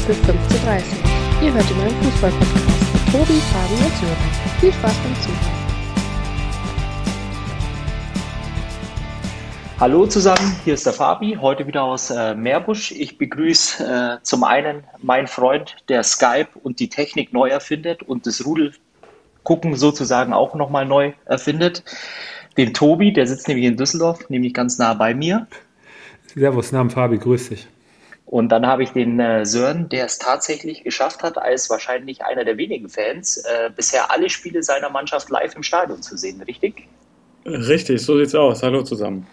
für 15.30 Ihr hört immer einen Fußball-Podcast mit Tobi, Fabi und Sören. Viel Spaß beim Zuhören. Hallo zusammen, hier ist der Fabi, heute wieder aus äh, Meerbusch. Ich begrüße äh, zum einen meinen Freund, der Skype und die Technik neu erfindet und das Rudelgucken sozusagen auch nochmal neu erfindet. Den Tobi, der sitzt nämlich in Düsseldorf, nämlich ganz nah bei mir. Servus, Namen Fabi, grüß dich. Und dann habe ich den äh, Sören, der es tatsächlich geschafft hat, als wahrscheinlich einer der wenigen Fans, äh, bisher alle Spiele seiner Mannschaft live im Stadion zu sehen, richtig? Richtig, so sieht's aus. Hallo zusammen.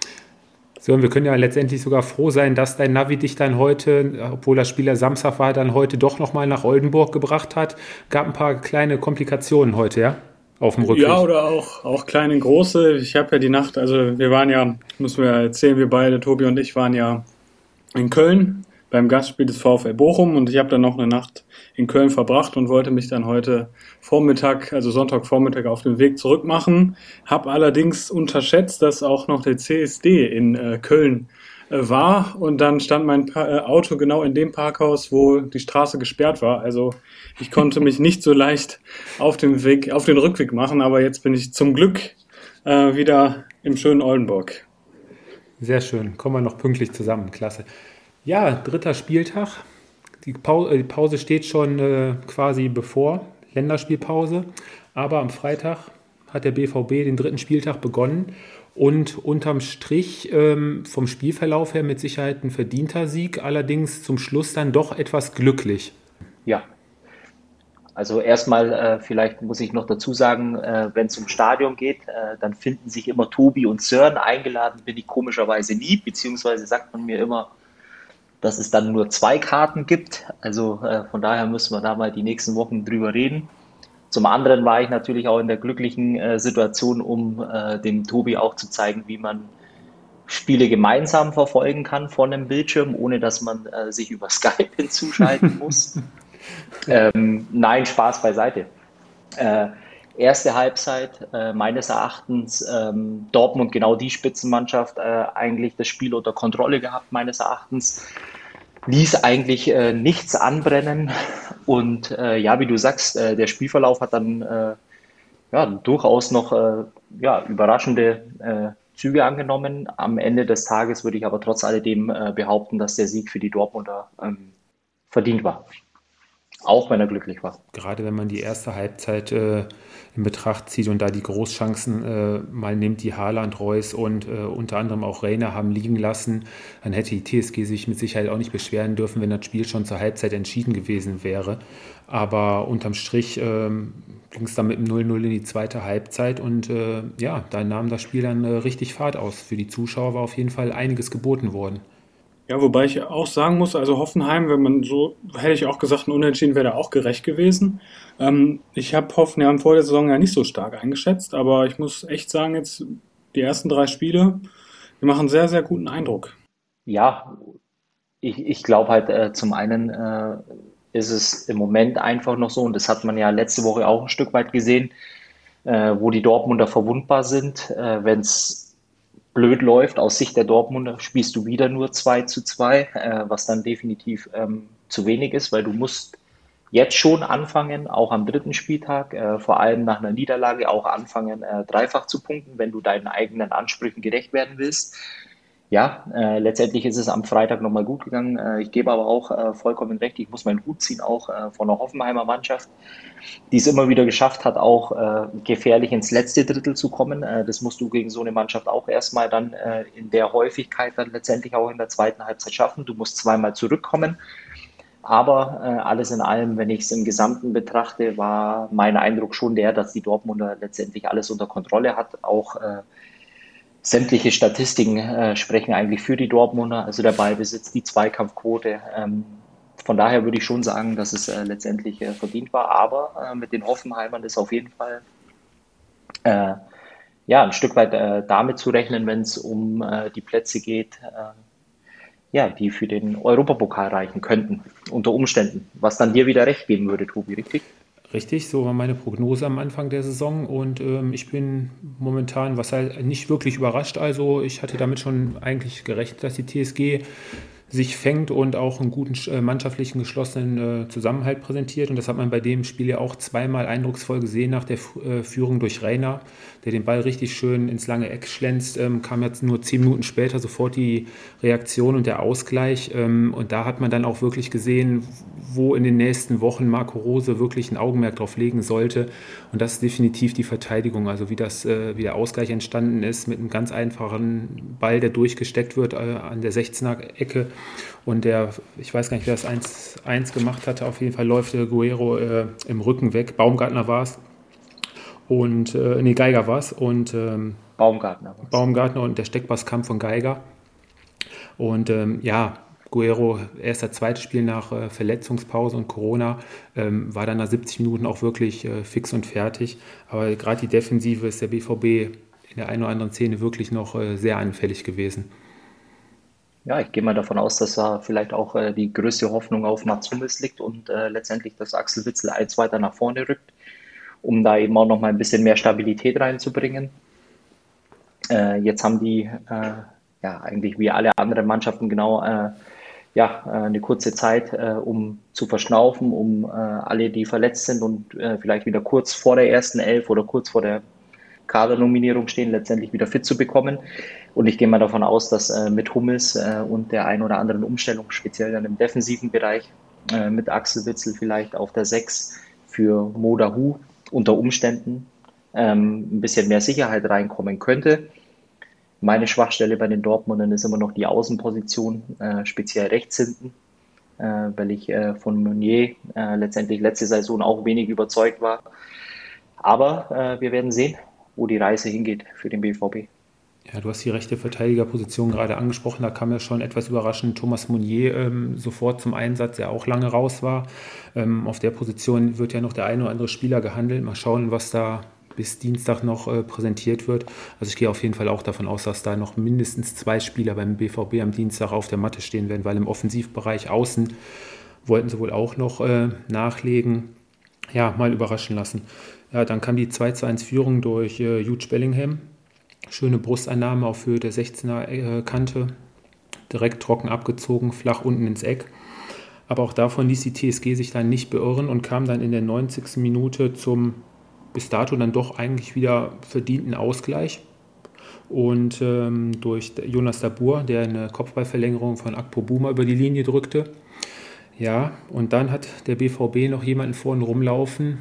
Und wir können ja letztendlich sogar froh sein, dass dein Navi dich dann heute, obwohl das Spieler Samstag war, dann heute doch nochmal nach Oldenburg gebracht hat. Gab ein paar kleine Komplikationen heute, ja? Auf dem Rückweg. Ja, oder auch, auch kleine, große. Ich habe ja die Nacht, also wir waren ja, müssen wir erzählen, wir beide, Tobi und ich, waren ja in Köln beim Gastspiel des VfL Bochum und ich habe dann noch eine Nacht in Köln verbracht und wollte mich dann heute Vormittag, also Sonntagvormittag auf den Weg zurück machen. Habe allerdings unterschätzt, dass auch noch der CSD in äh, Köln äh, war und dann stand mein pa äh, Auto genau in dem Parkhaus, wo die Straße gesperrt war. Also ich konnte mich nicht so leicht auf den Weg, auf den Rückweg machen, aber jetzt bin ich zum Glück äh, wieder im schönen Oldenburg. Sehr schön, kommen wir noch pünktlich zusammen, klasse. Ja, dritter Spieltag. Die Pause, die Pause steht schon äh, quasi bevor, Länderspielpause. Aber am Freitag hat der BVB den dritten Spieltag begonnen und unterm Strich ähm, vom Spielverlauf her mit Sicherheit ein verdienter Sieg, allerdings zum Schluss dann doch etwas glücklich. Ja. Also erstmal, äh, vielleicht muss ich noch dazu sagen, äh, wenn es um Stadion geht, äh, dann finden sich immer Tobi und Sören eingeladen, bin ich komischerweise nie, beziehungsweise sagt man mir immer, dass es dann nur zwei Karten gibt. Also äh, von daher müssen wir da mal die nächsten Wochen drüber reden. Zum anderen war ich natürlich auch in der glücklichen äh, Situation, um äh, dem Tobi auch zu zeigen, wie man Spiele gemeinsam verfolgen kann vor einem Bildschirm, ohne dass man äh, sich über Skype hinzuschalten muss. ähm, nein, Spaß beiseite. Erste Halbzeit äh, meines Erachtens ähm, Dortmund genau die Spitzenmannschaft äh, eigentlich das Spiel unter Kontrolle gehabt meines Erachtens. Ließ eigentlich äh, nichts anbrennen. Und äh, ja wie du sagst äh, der Spielverlauf hat dann äh, ja durchaus noch ja überraschende Züge angenommen. Am Ende des Tages würde ich aber trotz alledem behaupten dass der Sieg für die Dortmunder ähm, verdient war auch wenn er glücklich war. Gerade wenn man die erste Halbzeit äh, in Betracht zieht und da die Großchancen äh, mal nimmt, die Haaland, Reus und äh, unter anderem auch Reiner haben liegen lassen, dann hätte die TSG sich mit Sicherheit auch nicht beschweren dürfen, wenn das Spiel schon zur Halbzeit entschieden gewesen wäre. Aber unterm Strich ähm, ging es dann mit dem 0-0 in die zweite Halbzeit und äh, ja, da nahm das Spiel dann äh, richtig Fahrt aus. Für die Zuschauer war auf jeden Fall einiges geboten worden. Ja, wobei ich auch sagen muss, also Hoffenheim, wenn man so, hätte ich auch gesagt, ein Unentschieden wäre da auch gerecht gewesen. Ähm, ich habe Hoffenheim vor der Saison ja nicht so stark eingeschätzt, aber ich muss echt sagen, jetzt die ersten drei Spiele, die machen sehr, sehr guten Eindruck. Ja, ich, ich glaube halt äh, zum einen äh, ist es im Moment einfach noch so, und das hat man ja letzte Woche auch ein Stück weit gesehen, äh, wo die Dortmunder verwundbar sind, äh, wenn es blöd läuft, aus Sicht der Dortmunder spielst du wieder nur 2 zu 2, äh, was dann definitiv ähm, zu wenig ist, weil du musst jetzt schon anfangen, auch am dritten Spieltag, äh, vor allem nach einer Niederlage auch anfangen, äh, dreifach zu punkten, wenn du deinen eigenen Ansprüchen gerecht werden willst ja, äh, letztendlich ist es am Freitag nochmal gut gegangen. Äh, ich gebe aber auch äh, vollkommen recht, ich muss meinen Hut ziehen, auch äh, von der Hoffenheimer Mannschaft, die es immer wieder geschafft hat, auch äh, gefährlich ins letzte Drittel zu kommen. Äh, das musst du gegen so eine Mannschaft auch erstmal dann äh, in der Häufigkeit dann letztendlich auch in der zweiten Halbzeit schaffen. Du musst zweimal zurückkommen. Aber äh, alles in allem, wenn ich es im Gesamten betrachte, war mein Eindruck schon der, dass die Dortmunder letztendlich alles unter Kontrolle hat, auch äh, sämtliche Statistiken äh, sprechen eigentlich für die Dortmunder, also der Ballbesitz, die Zweikampfquote. Ähm, von daher würde ich schon sagen, dass es äh, letztendlich äh, verdient war, aber äh, mit den Hoffenheimern ist auf jeden Fall äh, ja, ein Stück weit äh, damit zu rechnen, wenn es um die Plätze geht, ja, die für den Europapokal reichen könnten, unter Umständen. Was dann dir wieder recht geben würde, Tobi, richtig? Richtig, so war meine Prognose am Anfang der Saison und ähm, ich bin momentan, was halt nicht wirklich überrascht. Also ich hatte damit schon eigentlich gerechnet, dass die TSG sich fängt und auch einen guten äh, mannschaftlichen geschlossenen äh, Zusammenhalt präsentiert. Und das hat man bei dem Spiel ja auch zweimal eindrucksvoll gesehen nach der äh, Führung durch Reiner, der den Ball richtig schön ins lange Eck schlänzt. Ähm, kam jetzt nur zehn Minuten später sofort die Reaktion und der Ausgleich. Ähm, und da hat man dann auch wirklich gesehen, wo in den nächsten Wochen Marco Rose wirklich ein Augenmerk drauf legen sollte. Und das ist definitiv die Verteidigung. Also wie, das, äh, wie der Ausgleich entstanden ist mit einem ganz einfachen Ball, der durchgesteckt wird äh, an der 16er Ecke und der, ich weiß gar nicht, wer das 1-1 gemacht hatte, auf jeden Fall läuft der Guerrero äh, im Rücken weg. Baumgartner war es. Und, äh, nee, Geiger war es. Und, ähm, Baumgartner war's. Baumgartner und der Steckpass kam von Geiger. Und ähm, ja, Guerrero, erster, zweites Spiel nach äh, Verletzungspause und Corona, ähm, war dann nach 70 Minuten auch wirklich äh, fix und fertig. Aber gerade die Defensive ist der BVB in der einen oder anderen Szene wirklich noch äh, sehr anfällig gewesen. Ja, ich gehe mal davon aus, dass da vielleicht auch äh, die größte Hoffnung auf Mats Hummels liegt und äh, letztendlich, dass Axel Witzel eins weiter nach vorne rückt, um da eben auch noch mal ein bisschen mehr Stabilität reinzubringen. Äh, jetzt haben die äh, ja eigentlich wie alle anderen Mannschaften genau äh, ja, äh, eine kurze Zeit, um zu verschnaufen, um alle, die verletzt sind und vielleicht wieder kurz vor der ersten Elf oder kurz vor der Kadernominierung stehen, letztendlich wieder fit zu bekommen. Und ich gehe mal davon aus, dass äh, mit Hummels äh, und der ein oder anderen Umstellung, speziell dann im defensiven Bereich, äh, mit Axel Witzel vielleicht auf der 6 für Moda Hu unter Umständen ähm, ein bisschen mehr Sicherheit reinkommen könnte. Meine Schwachstelle bei den Dortmundern ist immer noch die Außenposition, äh, speziell rechts hinten, äh, weil ich äh, von Meunier letztendlich letzte Saison auch wenig überzeugt war. Aber wir werden sehen wo die Reise hingeht für den BVB. Ja, du hast die rechte Verteidigerposition gerade angesprochen. Da kam ja schon etwas überraschend Thomas Mounier ähm, sofort zum Einsatz, der auch lange raus war. Ähm, auf der Position wird ja noch der eine oder andere Spieler gehandelt. Mal schauen, was da bis Dienstag noch äh, präsentiert wird. Also ich gehe auf jeden Fall auch davon aus, dass da noch mindestens zwei Spieler beim BVB am Dienstag auf der Matte stehen werden, weil im Offensivbereich außen wollten sie wohl auch noch äh, nachlegen. Ja, mal überraschen lassen. Ja, dann kam die 2 zu 1 Führung durch äh, Jude Bellingham. Schöne Brusteinnahme auf Höhe der 16er äh, Kante. Direkt trocken abgezogen, flach unten ins Eck. Aber auch davon ließ die TSG sich dann nicht beirren und kam dann in der 90. Minute zum bis dato dann doch eigentlich wieder verdienten Ausgleich. Und ähm, durch Jonas Dabur, der eine Kopfballverlängerung von Akpo Buma über die Linie drückte. Ja, und dann hat der BVB noch jemanden vorne rumlaufen,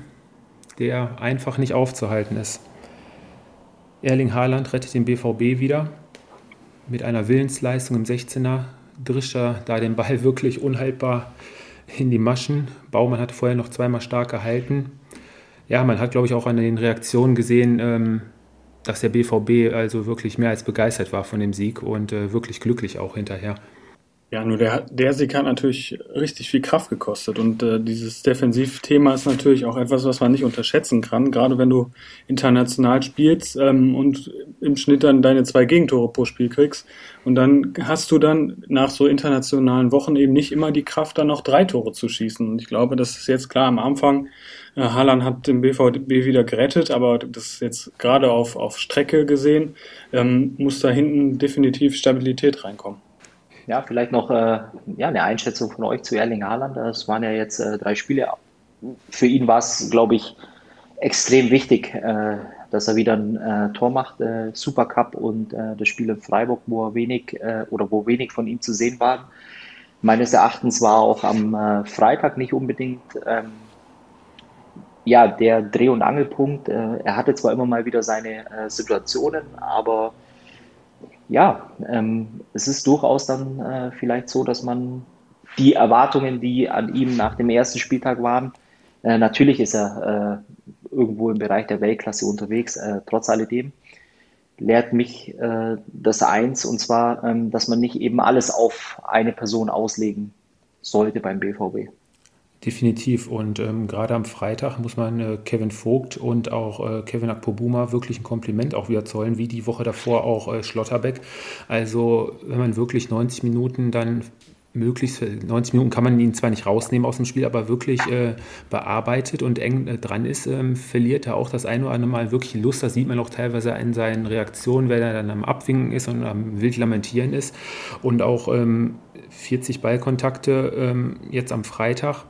der einfach nicht aufzuhalten ist. Erling Haaland rettet den BVB wieder mit einer Willensleistung im 16er, drischt er da den Ball wirklich unhaltbar in die Maschen. Baumann hat vorher noch zweimal stark gehalten. Ja, man hat, glaube ich, auch an den Reaktionen gesehen, ähm, dass der BVB also wirklich mehr als begeistert war von dem Sieg und äh, wirklich glücklich auch hinterher. Ja, nur der, der Sieg hat natürlich richtig viel Kraft gekostet und äh, dieses Defensivthema ist natürlich auch etwas, was man nicht unterschätzen kann, gerade wenn du international spielst ähm, und im Schnitt dann deine zwei Gegentore pro Spiel kriegst und dann hast du dann nach so internationalen Wochen eben nicht immer die Kraft, dann noch drei Tore zu schießen und ich glaube, das ist jetzt klar am Anfang, äh, Haaland hat den BVB wieder gerettet, aber das ist jetzt gerade auf, auf Strecke gesehen, ähm, muss da hinten definitiv Stabilität reinkommen. Ja, vielleicht noch äh, ja, eine Einschätzung von euch zu Erling Haaland. Das waren ja jetzt äh, drei Spiele. Für ihn war es, glaube ich, extrem wichtig, äh, dass er wieder ein äh, Tor macht, äh, Supercup und äh, das Spiel in Freiburg, wo wenig oder wo wenig von ihm zu sehen war. Meines Erachtens war auch am Freitag nicht unbedingt ähm, ja, der Dreh- und Angelpunkt. er hatte zwar immer mal wieder seine Situationen, aber ja, ähm, es ist durchaus dann äh, vielleicht so, dass man die Erwartungen, die an ihm nach dem ersten Spieltag waren, äh, natürlich ist er äh, irgendwo im Bereich der Weltklasse unterwegs, äh, trotz alledem, lehrt mich äh, das eins, und zwar, ähm, dass man nicht eben alles auf eine Person auslegen sollte beim BVB. Definitiv. Und ähm, gerade am Freitag muss man äh, Kevin Vogt und auch äh, Kevin Akpobuma wirklich ein Kompliment auch wieder zollen, wie die Woche davor auch äh, Schlotterbeck. Also wenn man wirklich 90 Minuten dann möglichst 90 Minuten kann man ihn zwar nicht rausnehmen aus dem Spiel, aber wirklich äh, bearbeitet und eng äh, dran ist, ähm, verliert er auch das eine oder andere Mal wirklich Lust. Das sieht man auch teilweise in seinen Reaktionen, wenn er dann am Abwinken ist und am wild lamentieren ist. Und auch ähm, 40 Ballkontakte ähm, jetzt am Freitag,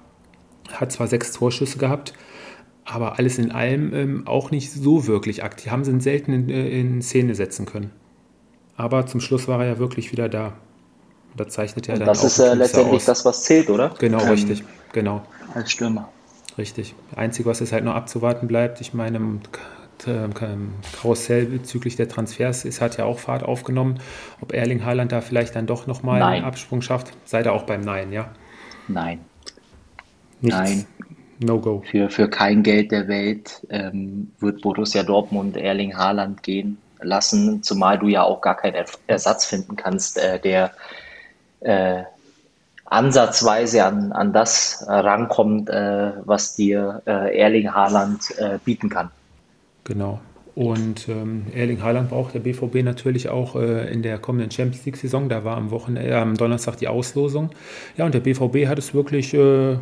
hat zwar sechs Torschüsse gehabt, aber alles in allem ähm, auch nicht so wirklich aktiv. Haben sie selten in, äh, in Szene setzen können. Aber zum Schluss war er ja wirklich wieder da. Da zeichnet er dann das ist äh, letztendlich aus. das, was zählt, oder? Genau, ähm, richtig. Genau. Als Stürmer. Richtig. Einzige, was jetzt halt noch abzuwarten bleibt, ich meine, Karussell bezüglich der Transfers ist, hat ja auch Fahrt aufgenommen. Ob Erling Haaland da vielleicht dann doch nochmal einen Absprung schafft, sei da auch beim Nein, ja? Nein. Nichts. Nein. No go. Für, für kein Geld der Welt ähm, wird Borussia Dortmund Erling Haaland gehen lassen, zumal du ja auch gar keinen Ersatz finden kannst, äh, der äh, ansatzweise an, an das rankommt, äh, was dir äh, Erling Haaland äh, bieten kann. Genau. Und ähm, Erling Haaland braucht der BVB natürlich auch äh, in der kommenden Champions League-Saison. Da war am Wochenende, äh, am Donnerstag die Auslosung. Ja, und der BVB hat es wirklich, äh,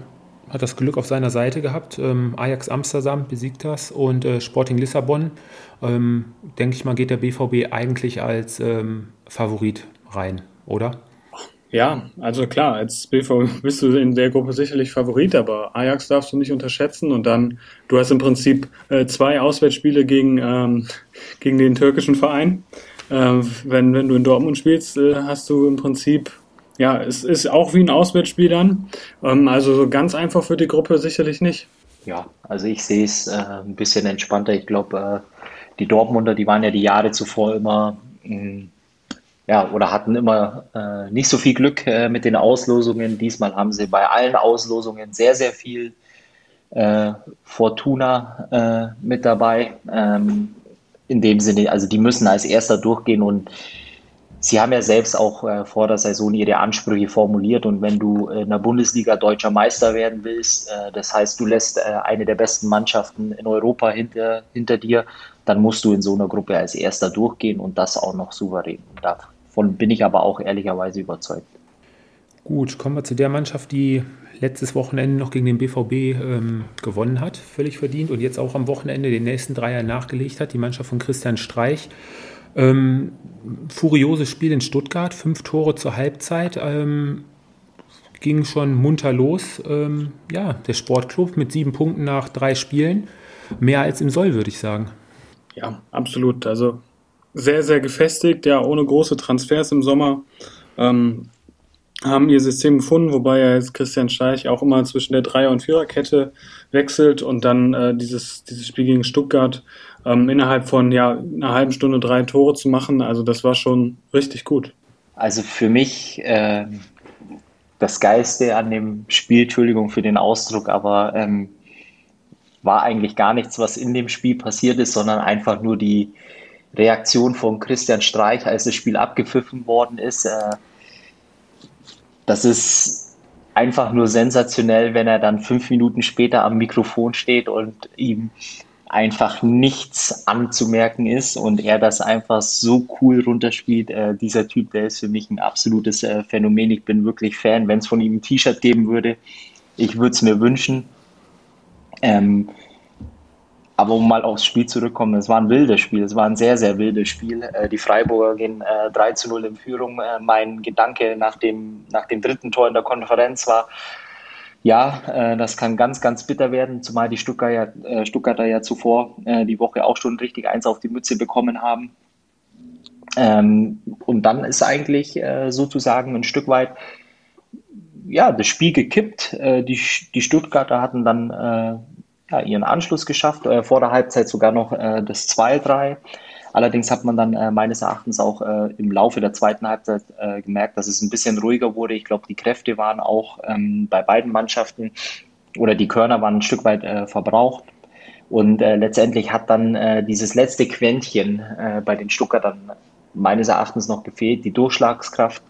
hat das Glück auf seiner Seite gehabt. Ähm, Ajax Amsterdam besiegt das und äh, Sporting Lissabon, ähm, denke ich mal, geht der BVB eigentlich als ähm, Favorit rein, oder? Ja, also klar, als BVB bist du in der Gruppe sicherlich Favorit, aber Ajax darfst du nicht unterschätzen und dann, du hast im Prinzip äh, zwei Auswärtsspiele gegen, ähm, gegen den türkischen Verein. Äh, wenn, wenn du in Dortmund spielst, äh, hast du im Prinzip, ja, es ist auch wie ein Auswärtsspiel dann. Ähm, also so ganz einfach für die Gruppe sicherlich nicht. Ja, also ich sehe es äh, ein bisschen entspannter. Ich glaube, äh, die Dortmunder, die waren ja die Jahre zuvor immer mh, mm, ja, oder hatten immer äh, nicht so viel Glück äh, mit den Auslosungen. Diesmal haben sie bei allen Auslosungen sehr, sehr viel äh, Fortuna äh, mit dabei. Ähm, in dem Sinne, also die müssen als erster durchgehen und sie haben ja selbst auch äh, vor der Saison ihre Ansprüche formuliert und wenn du in der Bundesliga deutscher Meister werden willst, äh, das heißt, du lässt eine der besten Mannschaften in Europa hinter, hinter dir, dann musst du in so einer Gruppe als erster durchgehen und das auch noch souverän. Und Davon bin ich aber auch ehrlicherweise überzeugt. Gut, kommen wir zu der Mannschaft, die letztes Wochenende noch gegen den BVB ähm, gewonnen hat, völlig verdient und jetzt auch am Wochenende den nächsten Dreier nachgelegt hat, die Mannschaft von Christian Streich. Ähm, furioses Spiel in Stuttgart, fünf Tore zur Halbzeit, ähm, ging schon munter los. Ähm, ja, der Sportclub mit sieben Punkten nach drei Spielen, mehr als im Soll, würde ich sagen. Ja, absolut. Also sehr, sehr gefestigt, ja, ohne große Transfers im Sommer. Ähm, haben ihr System gefunden, wobei ja jetzt Christian Scheich auch immer zwischen der Dreier- und Viererkette wechselt und dann äh, dieses, dieses Spiel gegen Stuttgart ähm, innerhalb von ja, einer halben Stunde drei Tore zu machen. Also das war schon richtig gut. Also für mich äh, das Geilste an dem Spiel, Entschuldigung für den Ausdruck, aber ähm, war eigentlich gar nichts, was in dem Spiel passiert ist, sondern einfach nur die, Reaktion von Christian Streich, als das Spiel abgepfiffen worden ist. Äh, das ist einfach nur sensationell, wenn er dann fünf Minuten später am Mikrofon steht und ihm einfach nichts anzumerken ist und er das einfach so cool runterspielt. Äh, dieser Typ, der ist für mich ein absolutes äh, Phänomen. Ich bin wirklich Fan. Wenn es von ihm ein T-Shirt geben würde, ich würde es mir wünschen. Ähm, aber um mal aufs Spiel zurückzukommen, es war ein wildes Spiel, es war ein sehr, sehr wildes Spiel. Äh, die Freiburger gehen äh, 3 zu 0 in Führung. Äh, mein Gedanke nach dem, nach dem dritten Tor in der Konferenz war, ja, äh, das kann ganz, ganz bitter werden, zumal die Stuttgarter, äh, Stuttgarter ja zuvor äh, die Woche auch schon richtig eins auf die Mütze bekommen haben. Ähm, und dann ist eigentlich äh, sozusagen ein Stück weit ja, das Spiel gekippt. Äh, die, die Stuttgarter hatten dann äh, ja, ihren Anschluss geschafft, vor der Halbzeit sogar noch das 2-3. Allerdings hat man dann äh, meines Erachtens auch äh, im Laufe der zweiten Halbzeit äh, gemerkt, dass es ein bisschen ruhiger wurde. Ich glaube, die Kräfte waren auch ähm, bei beiden Mannschaften oder die Körner waren ein Stück weit äh, verbraucht. Und letztendlich hat dann dieses letzte Quäntchen bei den Stuttgartern meines Erachtens noch gefehlt, die Durchschlagskraft.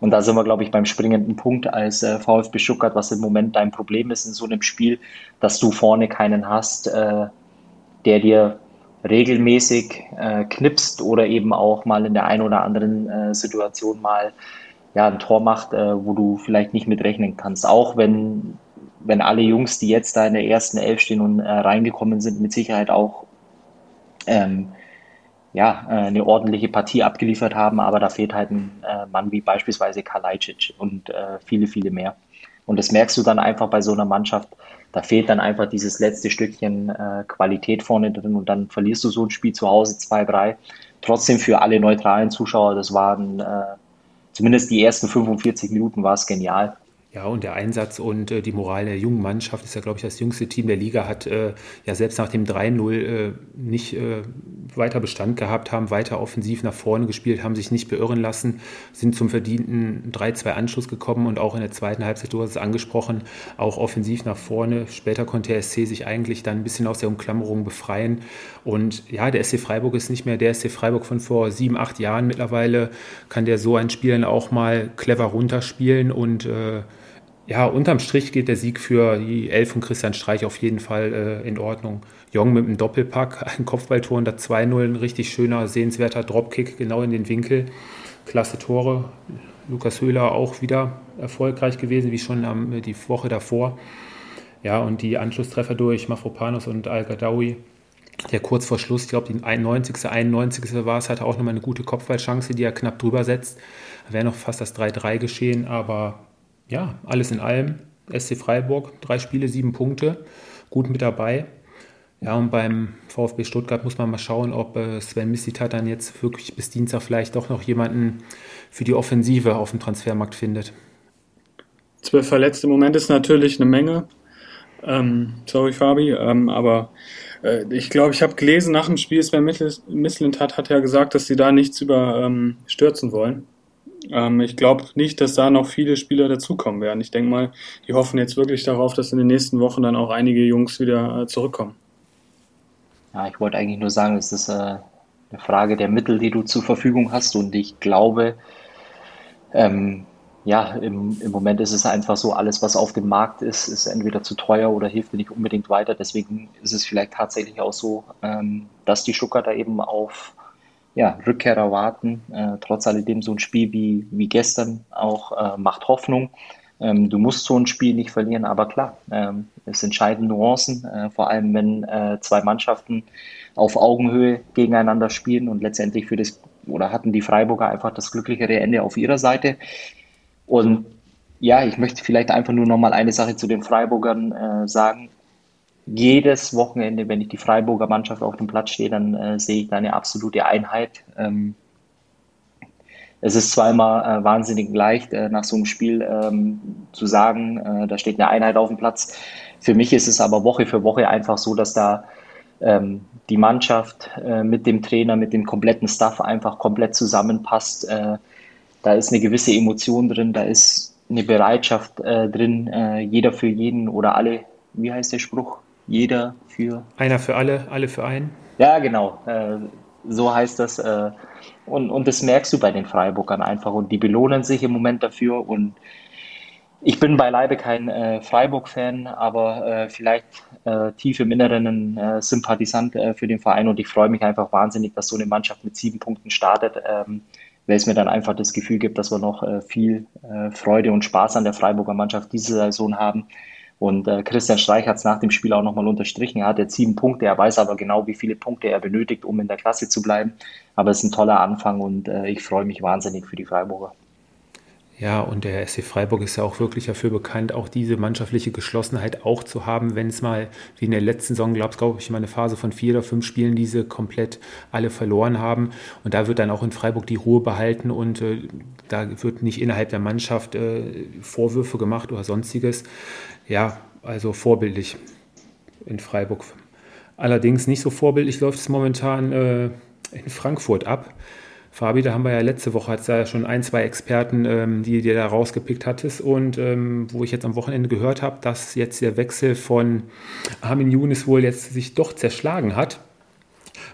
Und da sind wir, glaube ich, beim springenden Punkt als äh, VfB Stuttgart, was im Moment dein Problem ist in so einem Spiel, dass du vorne keinen hast, äh, der dir regelmäßig äh, knipst oder eben auch mal in der einen oder anderen äh, Situation mal ja, ein Tor macht, äh, wo du vielleicht nicht mit rechnen kannst. Auch wenn, wenn alle Jungs, die jetzt da in der ersten Elf stehen und äh, reingekommen sind, mit Sicherheit auch ähm, ja, äh, eine ordentliche Partie abgeliefert haben, aber da fehlt halt ein äh, Mann wie beispielsweise Kalajdzic und viele, viele mehr. Und das merkst du dann einfach bei so einer Mannschaft, da fehlt dann einfach dieses letzte Stückchen äh, Qualität vorne drin und dann verlierst du so ein Spiel zu Hause 2-3. Trotzdem für alle neutralen Zuschauer, das waren äh, zumindest die ersten 45 Minuten war es genial. Ja, und der Einsatz und äh, die Moral der jungen Mannschaft ist ja, glaube ich, das jüngste Team der Liga, hat äh, ja selbst nach dem 3-0 äh, nicht äh, weiter Bestand gehabt, haben weiter offensiv nach vorne gespielt, haben sich nicht beirren lassen, sind zum verdienten 3-2 Anschluss gekommen und auch in der zweiten Halbzeit, du hast es angesprochen, auch offensiv nach vorne. Später konnte der SC sich eigentlich dann ein bisschen aus der Umklammerung befreien. Und ja, der SC Freiburg ist nicht mehr der SC Freiburg von vor sieben, acht Jahren. Mittlerweile kann der so ein Spiel dann auch mal clever runterspielen und äh, ja, unterm Strich geht der Sieg für die Elf von Christian Streich auf jeden Fall äh, in Ordnung. Jong mit einem Doppelpack, ein Kopfballtor und da 2-0, ein richtig schöner, sehenswerter Dropkick genau in den Winkel. Klasse Tore. Lukas Höhler auch wieder erfolgreich gewesen, wie schon am, die Woche davor. Ja, und die Anschlusstreffer durch Mafropanos und Al-Gadawi, der kurz vor Schluss, ich glaube, die 91. 91. war es, hatte auch nochmal eine gute Kopfballchance, die er knapp drüber setzt. Wäre noch fast das 3-3 geschehen, aber ja, alles in allem, SC Freiburg, drei Spiele, sieben Punkte, gut mit dabei. Ja, und beim VfB Stuttgart muss man mal schauen, ob äh, Sven Mislitat dann jetzt wirklich bis Dienstag vielleicht doch noch jemanden für die Offensive auf dem Transfermarkt findet. Zwölf Verletzte im Moment ist natürlich eine Menge. Ähm, sorry, Fabi, ähm, aber äh, ich glaube, ich habe gelesen nach dem Spiel, Sven Mislintat hat ja gesagt, dass sie da nichts überstürzen ähm, wollen. Ähm, ich glaube nicht, dass da noch viele Spieler dazukommen werden. Ich denke mal, die hoffen jetzt wirklich darauf, dass in den nächsten Wochen dann auch einige Jungs wieder äh, zurückkommen. Ja, ich wollte eigentlich nur sagen, es ist äh, eine Frage der Mittel, die du zur Verfügung hast. Und ich glaube, ähm, ja, im, im Moment ist es einfach so, alles, was auf dem Markt ist, ist entweder zu teuer oder hilft dir nicht unbedingt weiter. Deswegen ist es vielleicht tatsächlich auch so, ähm, dass die Schucker da eben auf ja, Rückkehrer warten. Äh, trotz alledem so ein Spiel wie, wie gestern auch äh, macht Hoffnung. Ähm, du musst so ein Spiel nicht verlieren, aber klar, ähm, es entscheiden Nuancen, äh, vor allem wenn äh, zwei Mannschaften auf Augenhöhe gegeneinander spielen und letztendlich für das, oder hatten die Freiburger einfach das glücklichere Ende auf ihrer Seite. Und ja, ich möchte vielleicht einfach nur noch mal eine Sache zu den Freiburgern äh, sagen jedes Wochenende, wenn ich die Freiburger Mannschaft auf dem Platz stehe, dann äh, sehe ich da eine absolute Einheit. Ähm, es ist zweimal äh, wahnsinnig leicht, äh, nach so einem Spiel ähm, zu sagen, äh, da steht eine Einheit auf dem Platz. Für mich ist es aber Woche für Woche einfach so, dass da ähm, die Mannschaft äh, mit dem Trainer, mit dem kompletten Staff einfach komplett zusammenpasst. Äh, da ist eine gewisse Emotion drin, da ist eine Bereitschaft drin, jeder für jeden oder alle, wie heißt der Spruch? Jeder für. Einer für alle, alle für einen. Ja, genau. Äh, so heißt das. Äh, und, und das merkst du bei den Freiburgern einfach. Und die belohnen sich im Moment dafür. Und ich bin beileibe kein äh, Freiburg-Fan, aber äh, vielleicht äh, tief im Inneren ein äh, Sympathisant für den Verein. Und ich freue mich einfach wahnsinnig, dass so eine Mannschaft mit sieben Punkten startet. Ähm, weil es mir dann einfach das Gefühl gibt, dass wir noch viel Freude und Spaß an der Freiburger Mannschaft diese Saison haben und äh, Christian Streich hat es nach dem Spiel auch nochmal unterstrichen. Er hat jetzt sieben Punkte, er weiß aber genau, wie viele Punkte er benötigt, um in der Klasse zu bleiben. Aber es ist ein toller Anfang und äh, ich freue mich wahnsinnig für die Freiburger. Ja, und der SC Freiburg ist ja auch wirklich dafür bekannt, auch diese mannschaftliche Geschlossenheit auch zu haben, wenn es mal, wie in der letzten Saison, glaube glaub ich, mal eine Phase von vier oder fünf Spielen, diese komplett alle verloren haben. Und da wird dann auch in Freiburg die Ruhe behalten und äh, da wird nicht innerhalb der Mannschaft äh, Vorwürfe gemacht oder sonstiges. Ja, also vorbildlich in Freiburg. Allerdings nicht so vorbildlich läuft es momentan äh, in Frankfurt ab. Fabi, da haben wir ja letzte Woche hat ja schon ein, zwei Experten, ähm, die dir da rausgepickt hattest und ähm, wo ich jetzt am Wochenende gehört habe, dass jetzt der Wechsel von Armin Younes wohl jetzt sich doch zerschlagen hat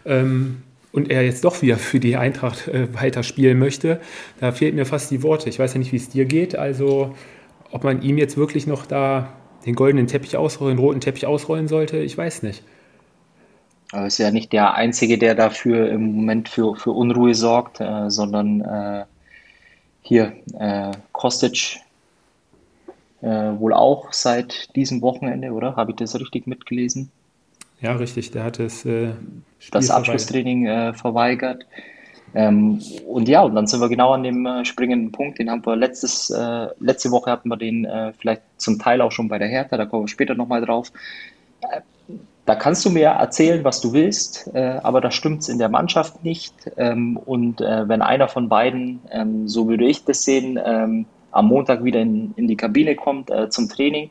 ähm, und er jetzt doch wieder für die Eintracht äh, weiterspielen möchte. Da fehlen mir fast die Worte. Ich weiß ja nicht, wie es dir geht. Also ob man ihm jetzt wirklich noch da den goldenen Teppich ausrollen, den roten Teppich ausrollen sollte, ich weiß nicht. Er ist ja nicht der Einzige, der dafür im Moment für, für Unruhe sorgt, äh, sondern äh, hier äh, Kostic äh, wohl auch seit diesem Wochenende, oder? Habe ich das richtig mitgelesen? Ja, richtig. Der hat das äh, das Abschlusstraining äh, verweigert. Ähm, und ja, und dann sind wir genau an dem äh, springenden Punkt. Den haben wir letztes, äh, letzte Woche hatten wir den äh, vielleicht zum Teil auch schon bei der Hertha. Da kommen wir später nochmal drauf. Äh, da kannst du mir erzählen, was du willst, äh, aber da stimmt es in der Mannschaft nicht. Ähm, und äh, wenn einer von beiden, ähm, so würde ich das sehen, ähm, am Montag wieder in, in die Kabine kommt zum Training,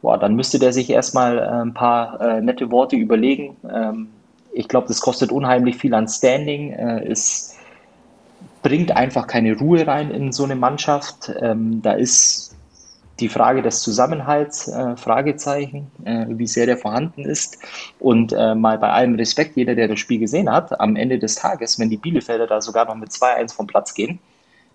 boah, dann müsste der sich erstmal ein paar nette Worte überlegen ähm, ich glaube, das kostet unheimlich viel an Standing. Äh, es bringt einfach keine Ruhe rein in so eine Mannschaft. Ähm, da ist die Frage des Zusammenhalts, äh, Fragezeichen, äh, wie sehr der vorhanden ist. Und äh, mal bei allem Respekt, jeder, der das Spiel gesehen hat, am Ende des Tages, wenn die Bielefelder da sogar noch mit 2-1 vom Platz gehen,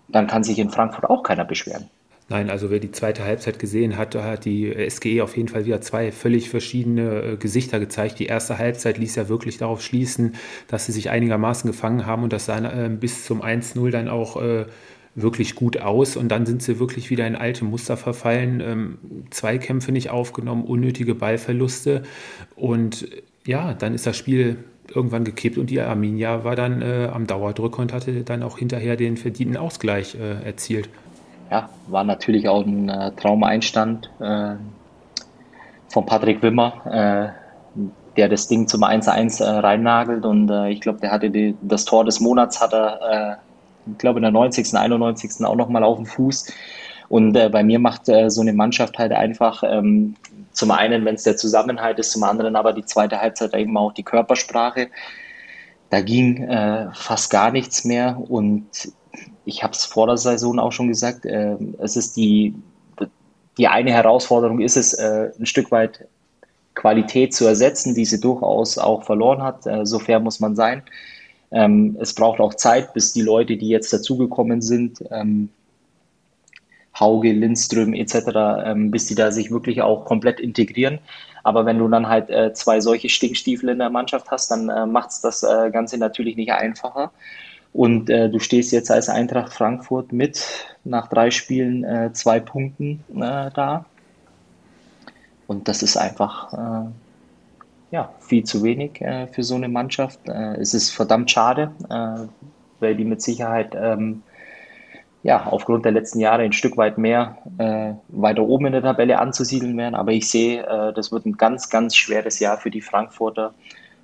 dann kann sich in Frankfurt auch keiner beschweren. Nein, also wer die zweite Halbzeit gesehen hat, hat die SGE auf jeden Fall wieder zwei völlig verschiedene äh, Gesichter gezeigt. Die erste Halbzeit ließ ja wirklich darauf schließen, dass sie sich einigermaßen gefangen haben und das sah äh, bis zum 1-0 dann auch äh, wirklich gut aus. Und dann sind sie wirklich wieder in alte Muster verfallen, ähm, Zweikämpfe nicht aufgenommen, unnötige Ballverluste. Und ja, dann ist das Spiel irgendwann gekippt und die Arminia war dann äh, am Dauerdrücker und hatte dann auch hinterher den verdienten Ausgleich äh, erzielt ja, war natürlich auch ein äh, Traumeinstand äh, von Patrick Wimmer, äh, der das Ding zum 1-1 äh, reinnagelt und äh, ich glaube, der hatte die, das Tor des Monats hat er, äh, ich glaube in der 90., 91. auch nochmal auf dem Fuß und äh, bei mir macht so eine Mannschaft halt einfach ähm, zum einen, wenn es der Zusammenhalt ist, zum anderen aber die zweite Halbzeit eben auch die Körpersprache. Da ging fast gar nichts mehr und ich habe es vor der Saison auch schon gesagt, äh, es ist die, die eine Herausforderung ist es, äh, ein Stück weit Qualität zu ersetzen, die sie durchaus auch verloren hat. Äh, so fair muss man sein. Ähm, es braucht auch Zeit, bis die Leute, die jetzt dazugekommen sind, ähm, Hauge, Lindström etc., ähm, bis die da sich wirklich auch komplett integrieren. Aber wenn du dann halt äh, zwei solche Stinkstiefel in der Mannschaft hast, dann äh, macht es das äh, Ganze natürlich nicht einfacher. Und äh, du stehst jetzt als Eintracht Frankfurt mit nach drei Spielen äh, zwei Punkten äh, da. Und das ist einfach äh, ja, viel zu wenig äh, für so eine Mannschaft. Äh, es ist verdammt schade, weil die mit Sicherheit ähm, ja, aufgrund der letzten Jahre ein Stück weit mehr weiter oben in der Tabelle anzusiedeln wären. Aber ich sehe, das wird ein ganz, ganz schweres Jahr für die Frankfurter.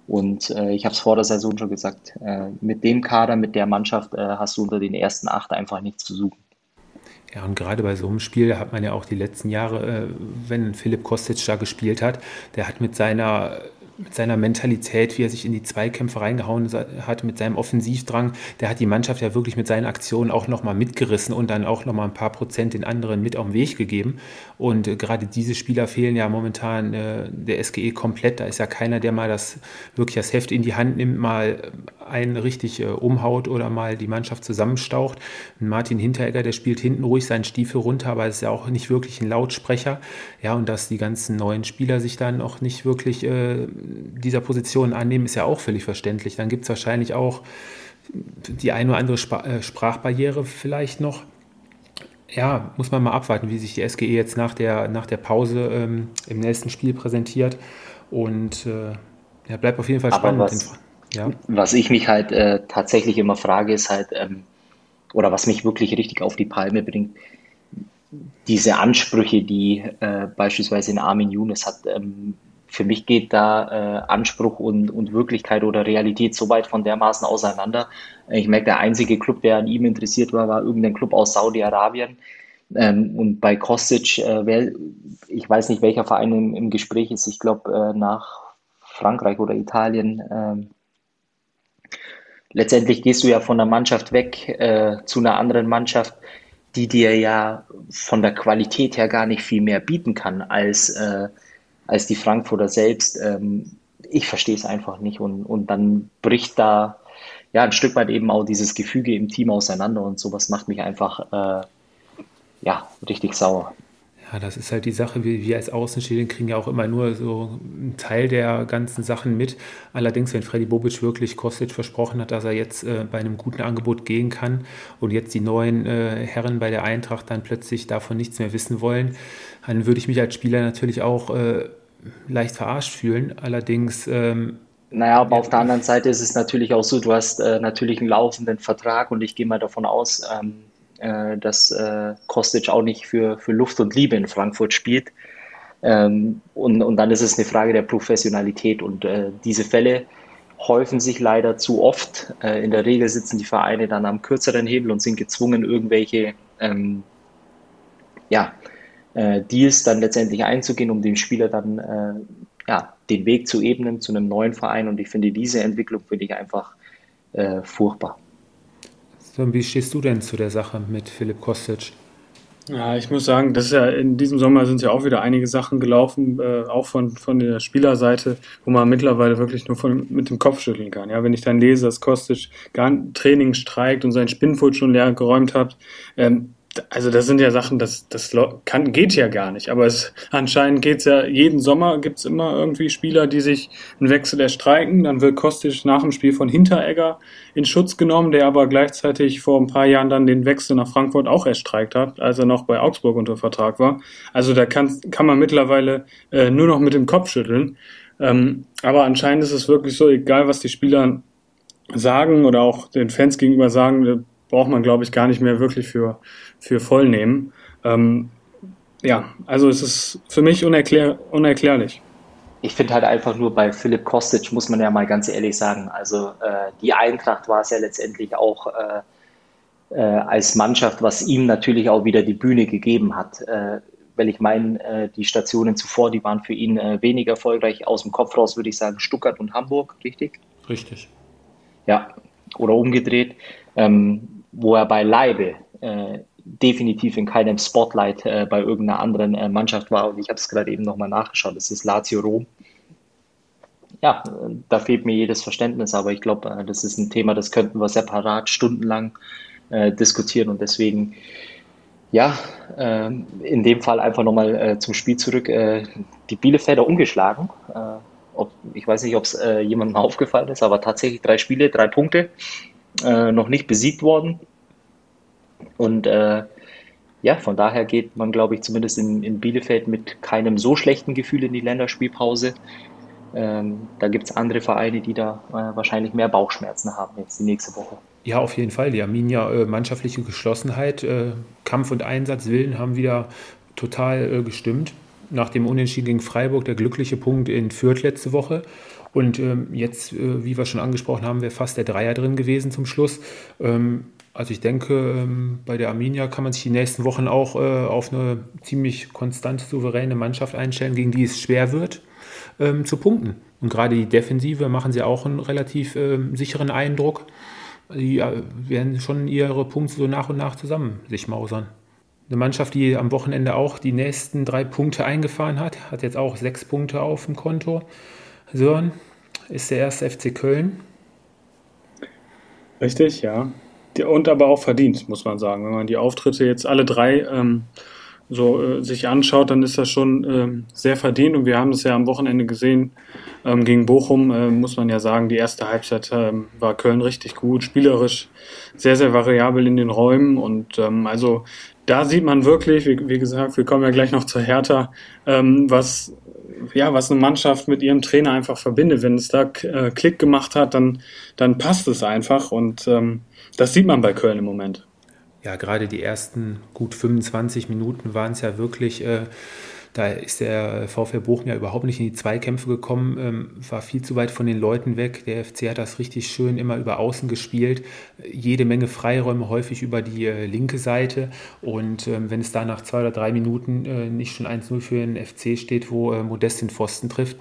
Und äh, ich habe es vor der Saison schon gesagt, äh, mit dem Kader, mit der Mannschaft äh, hast du unter den ersten acht einfach nichts zu suchen. Ja, und gerade bei so einem Spiel hat man ja auch die letzten Jahre, äh, wenn Philipp Kostic da gespielt hat, der hat mit seiner mit seiner Mentalität, wie er sich in die Zweikämpfe reingehauen hat, mit seinem Offensivdrang, der hat die Mannschaft ja wirklich mit seinen Aktionen auch nochmal mitgerissen und dann auch nochmal ein paar Prozent den anderen mit auf den Weg gegeben. Und äh, gerade diese Spieler fehlen ja momentan äh, der SGE komplett. Da ist ja keiner, der mal das wirklich das Heft in die Hand nimmt, mal einen richtig äh, umhaut oder mal die Mannschaft zusammenstaucht. Martin Hinteregger, der spielt hinten ruhig seinen Stiefel runter, aber ist ja auch nicht wirklich ein Lautsprecher. Ja, und dass die ganzen neuen Spieler sich dann auch nicht wirklich äh, dieser Position annehmen, ist ja auch völlig verständlich. Dann gibt es wahrscheinlich auch die eine oder andere äh, Sprachbarriere vielleicht noch. Ja, muss man mal abwarten, wie sich die SGE jetzt nach der, nach der Pause ähm, im nächsten Spiel präsentiert. Und äh, ja, bleibt auf jeden Fall spannend. Was, ja. was ich mich halt äh, tatsächlich immer frage, ist halt, ähm, oder was mich wirklich richtig auf die Palme bringt, diese Ansprüche, die äh, beispielsweise in Armin Younes hat, ähm, für mich geht da äh, Anspruch und, und Wirklichkeit oder Realität so weit von dermaßen auseinander. Ich merke, der einzige Club, der an ihm interessiert war, war irgendein Club aus Saudi-Arabien. Ähm, und bei Kostic, äh, wer, ich weiß nicht, welcher Verein im, im Gespräch ist, ich glaube äh, nach Frankreich oder Italien. Ähm, letztendlich gehst du ja von der Mannschaft weg äh, zu einer anderen Mannschaft, die dir ja von der Qualität her gar nicht viel mehr bieten kann als äh, als die Frankfurter selbst. Ähm, ich verstehe es einfach nicht und, und dann bricht da ja ein Stück weit eben auch dieses Gefüge im Team auseinander und sowas macht mich einfach äh, ja richtig sauer. Ja, das ist halt die Sache. Wir, wir als Außenstehende kriegen ja auch immer nur so einen Teil der ganzen Sachen mit. Allerdings, wenn Freddy Bobic wirklich Kostic versprochen hat, dass er jetzt äh, bei einem guten Angebot gehen kann und jetzt die neuen äh, Herren bei der Eintracht dann plötzlich davon nichts mehr wissen wollen, dann würde ich mich als Spieler natürlich auch äh, leicht verarscht fühlen. Allerdings. Ähm, naja, aber auf der anderen Seite ist es natürlich auch so, du hast äh, natürlich einen laufenden Vertrag und ich gehe mal davon aus, ähm, äh, dass äh, Kostic auch nicht für, für Luft und Liebe in Frankfurt spielt. Ähm, und, und dann ist es eine Frage der Professionalität. Und äh, diese Fälle häufen sich leider zu oft. Äh, in der Regel sitzen die Vereine dann am kürzeren Hebel und sind gezwungen, irgendwelche ähm, ja, äh, Deals dann letztendlich einzugehen, um dem Spieler dann äh, ja, den Weg zu ebnen zu einem neuen Verein. Und ich finde diese Entwicklung finde ich einfach äh, furchtbar. So, wie stehst du denn zu der Sache mit Philipp Kostic? Ja, ich muss sagen, das ist ja in diesem Sommer sind ja auch wieder einige Sachen gelaufen, äh, auch von, von der Spielerseite, wo man mittlerweile wirklich nur von, mit dem Kopf schütteln kann. Ja, wenn ich dann lese, dass Kostic gar Training streikt und seinen Spinnfoot schon leer geräumt hat, ähm, also das sind ja Sachen, das, das kann, geht ja gar nicht. Aber es, anscheinend geht's ja, jeden Sommer gibt's immer irgendwie Spieler, die sich einen Wechsel erstreiken. Dann wird Kostic nach dem Spiel von Hinteregger in Schutz genommen, der aber gleichzeitig vor ein paar Jahren dann den Wechsel nach Frankfurt auch erstreikt hat, als er noch bei Augsburg unter Vertrag war. Also da kann, kann man mittlerweile äh, nur noch mit dem Kopf schütteln. Ähm, aber anscheinend ist es wirklich so, egal was die Spieler sagen oder auch den Fans gegenüber sagen, braucht man, glaube ich, gar nicht mehr wirklich für, für voll nehmen. Ähm, ja, also es ist für mich unerklär unerklärlich. Ich finde halt einfach nur bei Philipp Kostic, muss man ja mal ganz ehrlich sagen, also äh, die Eintracht war es ja letztendlich auch äh, äh, als Mannschaft, was ihm natürlich auch wieder die Bühne gegeben hat. Äh, weil ich meine, äh, die Stationen zuvor, die waren für ihn äh, weniger erfolgreich. Aus dem Kopf raus würde ich sagen Stuttgart und Hamburg, richtig? Richtig. Ja, oder umgedreht. Ähm, wo er beileibe äh, definitiv in keinem Spotlight äh, bei irgendeiner anderen äh, Mannschaft war. Und ich habe es gerade eben nochmal nachgeschaut. Das ist Lazio Rom. Ja, da fehlt mir jedes Verständnis, aber ich glaube, äh, das ist ein Thema, das könnten wir separat stundenlang äh, diskutieren und deswegen, ja, äh, in dem Fall einfach nochmal äh, zum Spiel zurück. Die Bielefelder umgeschlagen. Ob, ich weiß nicht, ob es jemandem aufgefallen ist, aber tatsächlich drei Spiele, drei Punkte äh, noch nicht besiegt worden. Und äh, ja, von daher geht man, glaube ich, zumindest in, in, Bielefeld mit keinem so schlechten Gefühl in die Länderspielpause. Ähm, da gibt es andere Vereine, die da äh, wahrscheinlich mehr Bauchschmerzen haben jetzt die nächste Woche. Ja, auf jeden Fall. Die Arminia äh, mannschaftliche Geschlossenheit, äh, Kampf und Einsatzwillen haben wieder total äh, gestimmt. Nach dem Unentschieden gegen Freiburg der glückliche Punkt in Fürth letzte Woche. Und ähm, jetzt, äh, wie wir schon angesprochen haben, wäre fast der Dreier drin gewesen zum Schluss. Ähm, also ich denke, ähm, bei der Arminia kann man sich die nächsten Wochen auch äh, auf eine ziemlich konstant souveräne Mannschaft einstellen, gegen die es schwer wird ähm, zu punkten. Und gerade die Defensive machen sie auch einen relativ äh, sicheren Eindruck. Die äh, werden schon ihre Punkte so nach und nach zusammen sich mausern. Eine Mannschaft, die am Wochenende auch die nächsten drei Punkte eingefahren hat, hat jetzt auch sechs Punkte auf dem Konto. Sören ist der erste FC Köln. Richtig, ja. Und aber auch verdient, muss man sagen. Wenn man die Auftritte jetzt alle drei ähm, so äh, sich anschaut, dann ist das schon ähm, sehr verdient. Und wir haben das ja am Wochenende gesehen ähm, gegen Bochum, äh, muss man ja sagen, die erste Halbzeit ähm, war Köln richtig gut, spielerisch sehr, sehr variabel in den Räumen. Und ähm, also da sieht man wirklich, wie, wie, gesagt, wir kommen ja gleich noch zur Hertha, ähm, was ja, was eine Mannschaft mit ihrem Trainer einfach verbindet. Wenn es da äh, Klick gemacht hat, dann, dann passt es einfach und ähm, das sieht man bei Köln im Moment. Ja, gerade die ersten gut 25 Minuten waren es ja wirklich äh, da ist der VfL Bochum ja überhaupt nicht in die Zweikämpfe gekommen, ähm, war viel zu weit von den Leuten weg. Der FC hat das richtig schön immer über Außen gespielt, jede Menge Freiräume, häufig über die äh, linke Seite. Und ähm, wenn es da nach zwei oder drei Minuten äh, nicht schon 1-0 für den FC steht, wo äh, Modest den Pfosten trifft,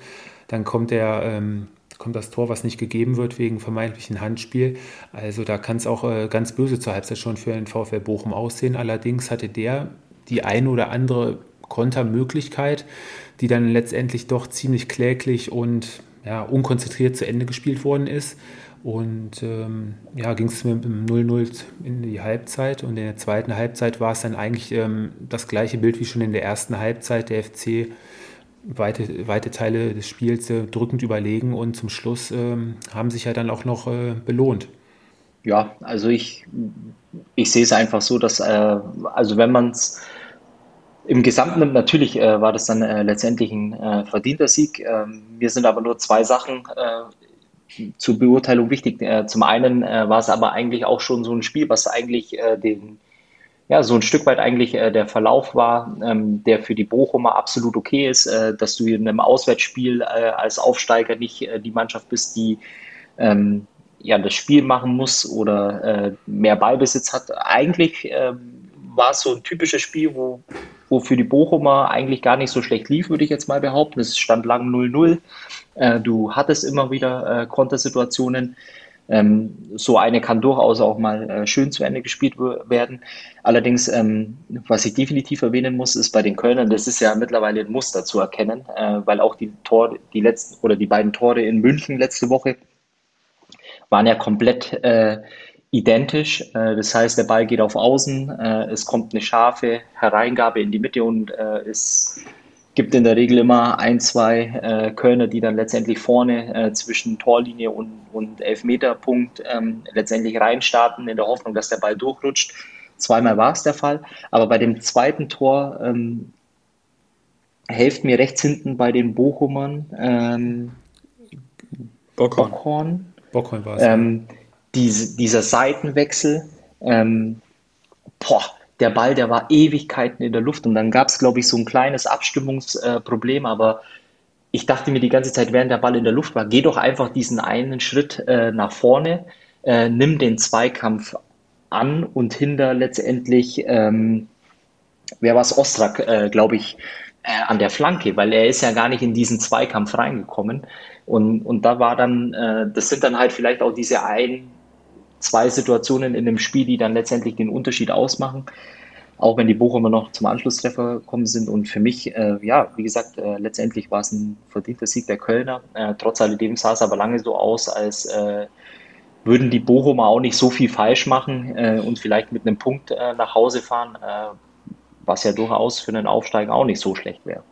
dann kommt der ähm, kommt das Tor, was nicht gegeben wird wegen vermeintlichen Handspiel. Also da kann es auch äh, ganz böse zur Halbzeit schon für den VfL Bochum aussehen. Allerdings hatte der die eine oder andere Kontermöglichkeit, die dann letztendlich doch ziemlich kläglich und ja, unkonzentriert zu Ende gespielt worden ist. Und ähm, ja, ging es mit dem 0-0 in die Halbzeit und in der zweiten Halbzeit war es dann eigentlich ähm, das gleiche Bild wie schon in der ersten Halbzeit. Der FC weite, weite Teile des Spiels äh, drückend überlegen und zum Schluss ähm, haben sich ja dann auch noch äh, belohnt. Ja, also ich, ich sehe es einfach so, dass, äh, also wenn man es im Gesamten natürlich äh, war das dann äh, letztendlich ein äh, verdienter Sieg. Ähm, mir sind aber nur zwei Sachen zur Beurteilung wichtig. zum einen war es aber eigentlich auch schon so ein Spiel, was eigentlich den ja, so ein Stück weit eigentlich äh, der Verlauf war, ähm, der für die Bochumer absolut okay ist, äh, dass du in einem Auswärtsspiel äh, als Aufsteiger nicht äh, die Mannschaft bist, die ähm, ja, das Spiel machen muss oder äh, mehr Ballbesitz hat. Eigentlich ähm, war es so ein typisches Spiel, wo, wo für die Bochumer eigentlich gar nicht so schlecht lief, würde ich jetzt mal behaupten. Es stand lang 0-0. Äh, du hattest immer wieder Kontersituationen. Ähm, so eine kann durchaus auch mal äh, schön zu Ende gespielt werden. Allerdings, ähm, was ich definitiv erwähnen muss, ist bei den Kölnern, das ist ja mittlerweile ein Muster zu erkennen, äh, weil auch die Tor, die letzten oder die beiden Tore in München letzte Woche waren ja komplett äh, identisch. Äh, das heißt, der Ball geht auf Außen, äh, es kommt eine scharfe Hereingabe in die Mitte und äh, es gibt in der Regel immer ein, zwei Kölner, die dann letztendlich vorne zwischen Torlinie und, und Elfmeterpunkt ähm, letztendlich reinstarten, in der Hoffnung, dass der Ball durchrutscht. Zweimal war es der Fall, aber bei dem zweiten Tor ähm, helft mir rechts hinten bei den Bochumern ähm, Bockhorn. Bockhorn. Bockhorn war es. Ähm, diese, dieser Seitenwechsel, ähm, boah, der Ball, der war Ewigkeiten in der Luft und dann gab es, glaube ich, so ein kleines Abstimmungsproblem, aber ich dachte mir die ganze Zeit, während der Ball in der Luft war, geh doch einfach diesen einen Schritt äh, nach vorne, äh, nimm den Zweikampf an und hinder letztendlich, ähm, wer war es, Ostrak, äh, glaube ich, äh, an der Flanke, weil er ist ja gar nicht in diesen Zweikampf reingekommen. Und, und da war dann, äh, das sind dann halt vielleicht auch diese ein, zwei Situationen in dem Spiel, die dann letztendlich den Unterschied ausmachen. Auch wenn die Bochumer noch zum Anschlusstreffer gekommen sind. Und für mich, äh, ja, wie gesagt, äh, letztendlich war es ein verdienter Sieg der Kölner. Äh, trotz alledem sah es aber lange so aus, als äh, würden die Bochumer auch nicht so viel falsch machen äh, und vielleicht mit einem Punkt äh, nach Hause fahren, was ja durchaus für einen Aufsteiger auch nicht so schlecht wäre.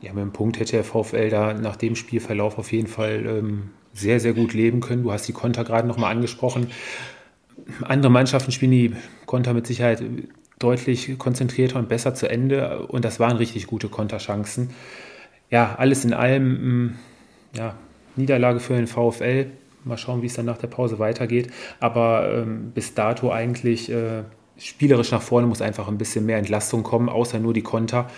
Ja, mit dem Punkt hätte der VfL da nach dem Spielverlauf auf jeden Fall ähm, sehr, sehr gut leben können. Du hast die Konter gerade nochmal angesprochen. Andere Mannschaften spielen die Konter mit Sicherheit deutlich konzentrierter und besser zu Ende und das waren richtig gute Konterchancen. Ja, alles in allem, mm, ja, Niederlage für den VfL. Mal schauen, wie es dann nach der Pause weitergeht. Aber ähm, bis dato eigentlich äh, spielerisch nach vorne muss einfach ein bisschen mehr Entlastung kommen, außer nur die Konter.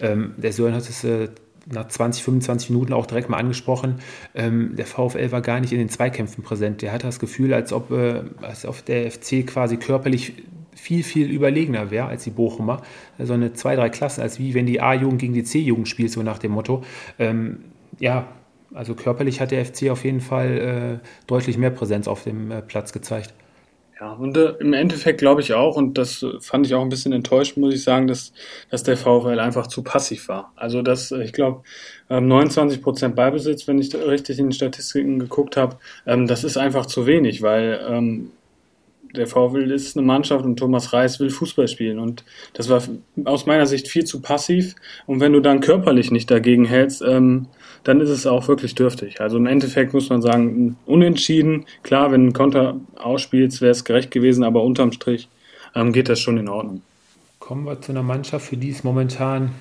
Ähm, der Sören hat es äh, nach 20, 25 Minuten auch direkt mal angesprochen, ähm, der VfL war gar nicht in den Zweikämpfen präsent. Der hatte das Gefühl, als ob, äh, als ob der FC quasi körperlich viel, viel überlegener wäre als die Bochumer. So eine zwei, drei Klassen, als wie wenn die A-Jugend gegen die C-Jugend spielt, so nach dem Motto. Ähm, ja, also körperlich hat der FC auf jeden Fall äh, deutlich mehr Präsenz auf dem äh, Platz gezeigt. Ja, und äh, im Endeffekt glaube ich auch, und das fand ich auch ein bisschen enttäuscht, muss ich sagen, dass, dass der VfL einfach zu passiv war. Also das, ich glaube, ähm, 29 Prozent Beibesitz, wenn ich richtig in den Statistiken geguckt habe, ähm, das ist einfach zu wenig, weil ähm, der VfL ist eine Mannschaft und Thomas Reis will Fußball spielen. Und das war aus meiner Sicht viel zu passiv. Und wenn du dann körperlich nicht dagegen hältst, ähm, dann ist es auch wirklich dürftig. Also im Endeffekt muss man sagen, unentschieden. Klar, wenn ein Konter ausspielst, wäre es gerecht gewesen, aber unterm Strich ähm, geht das schon in Ordnung. Kommen wir zu einer Mannschaft, für die es momentan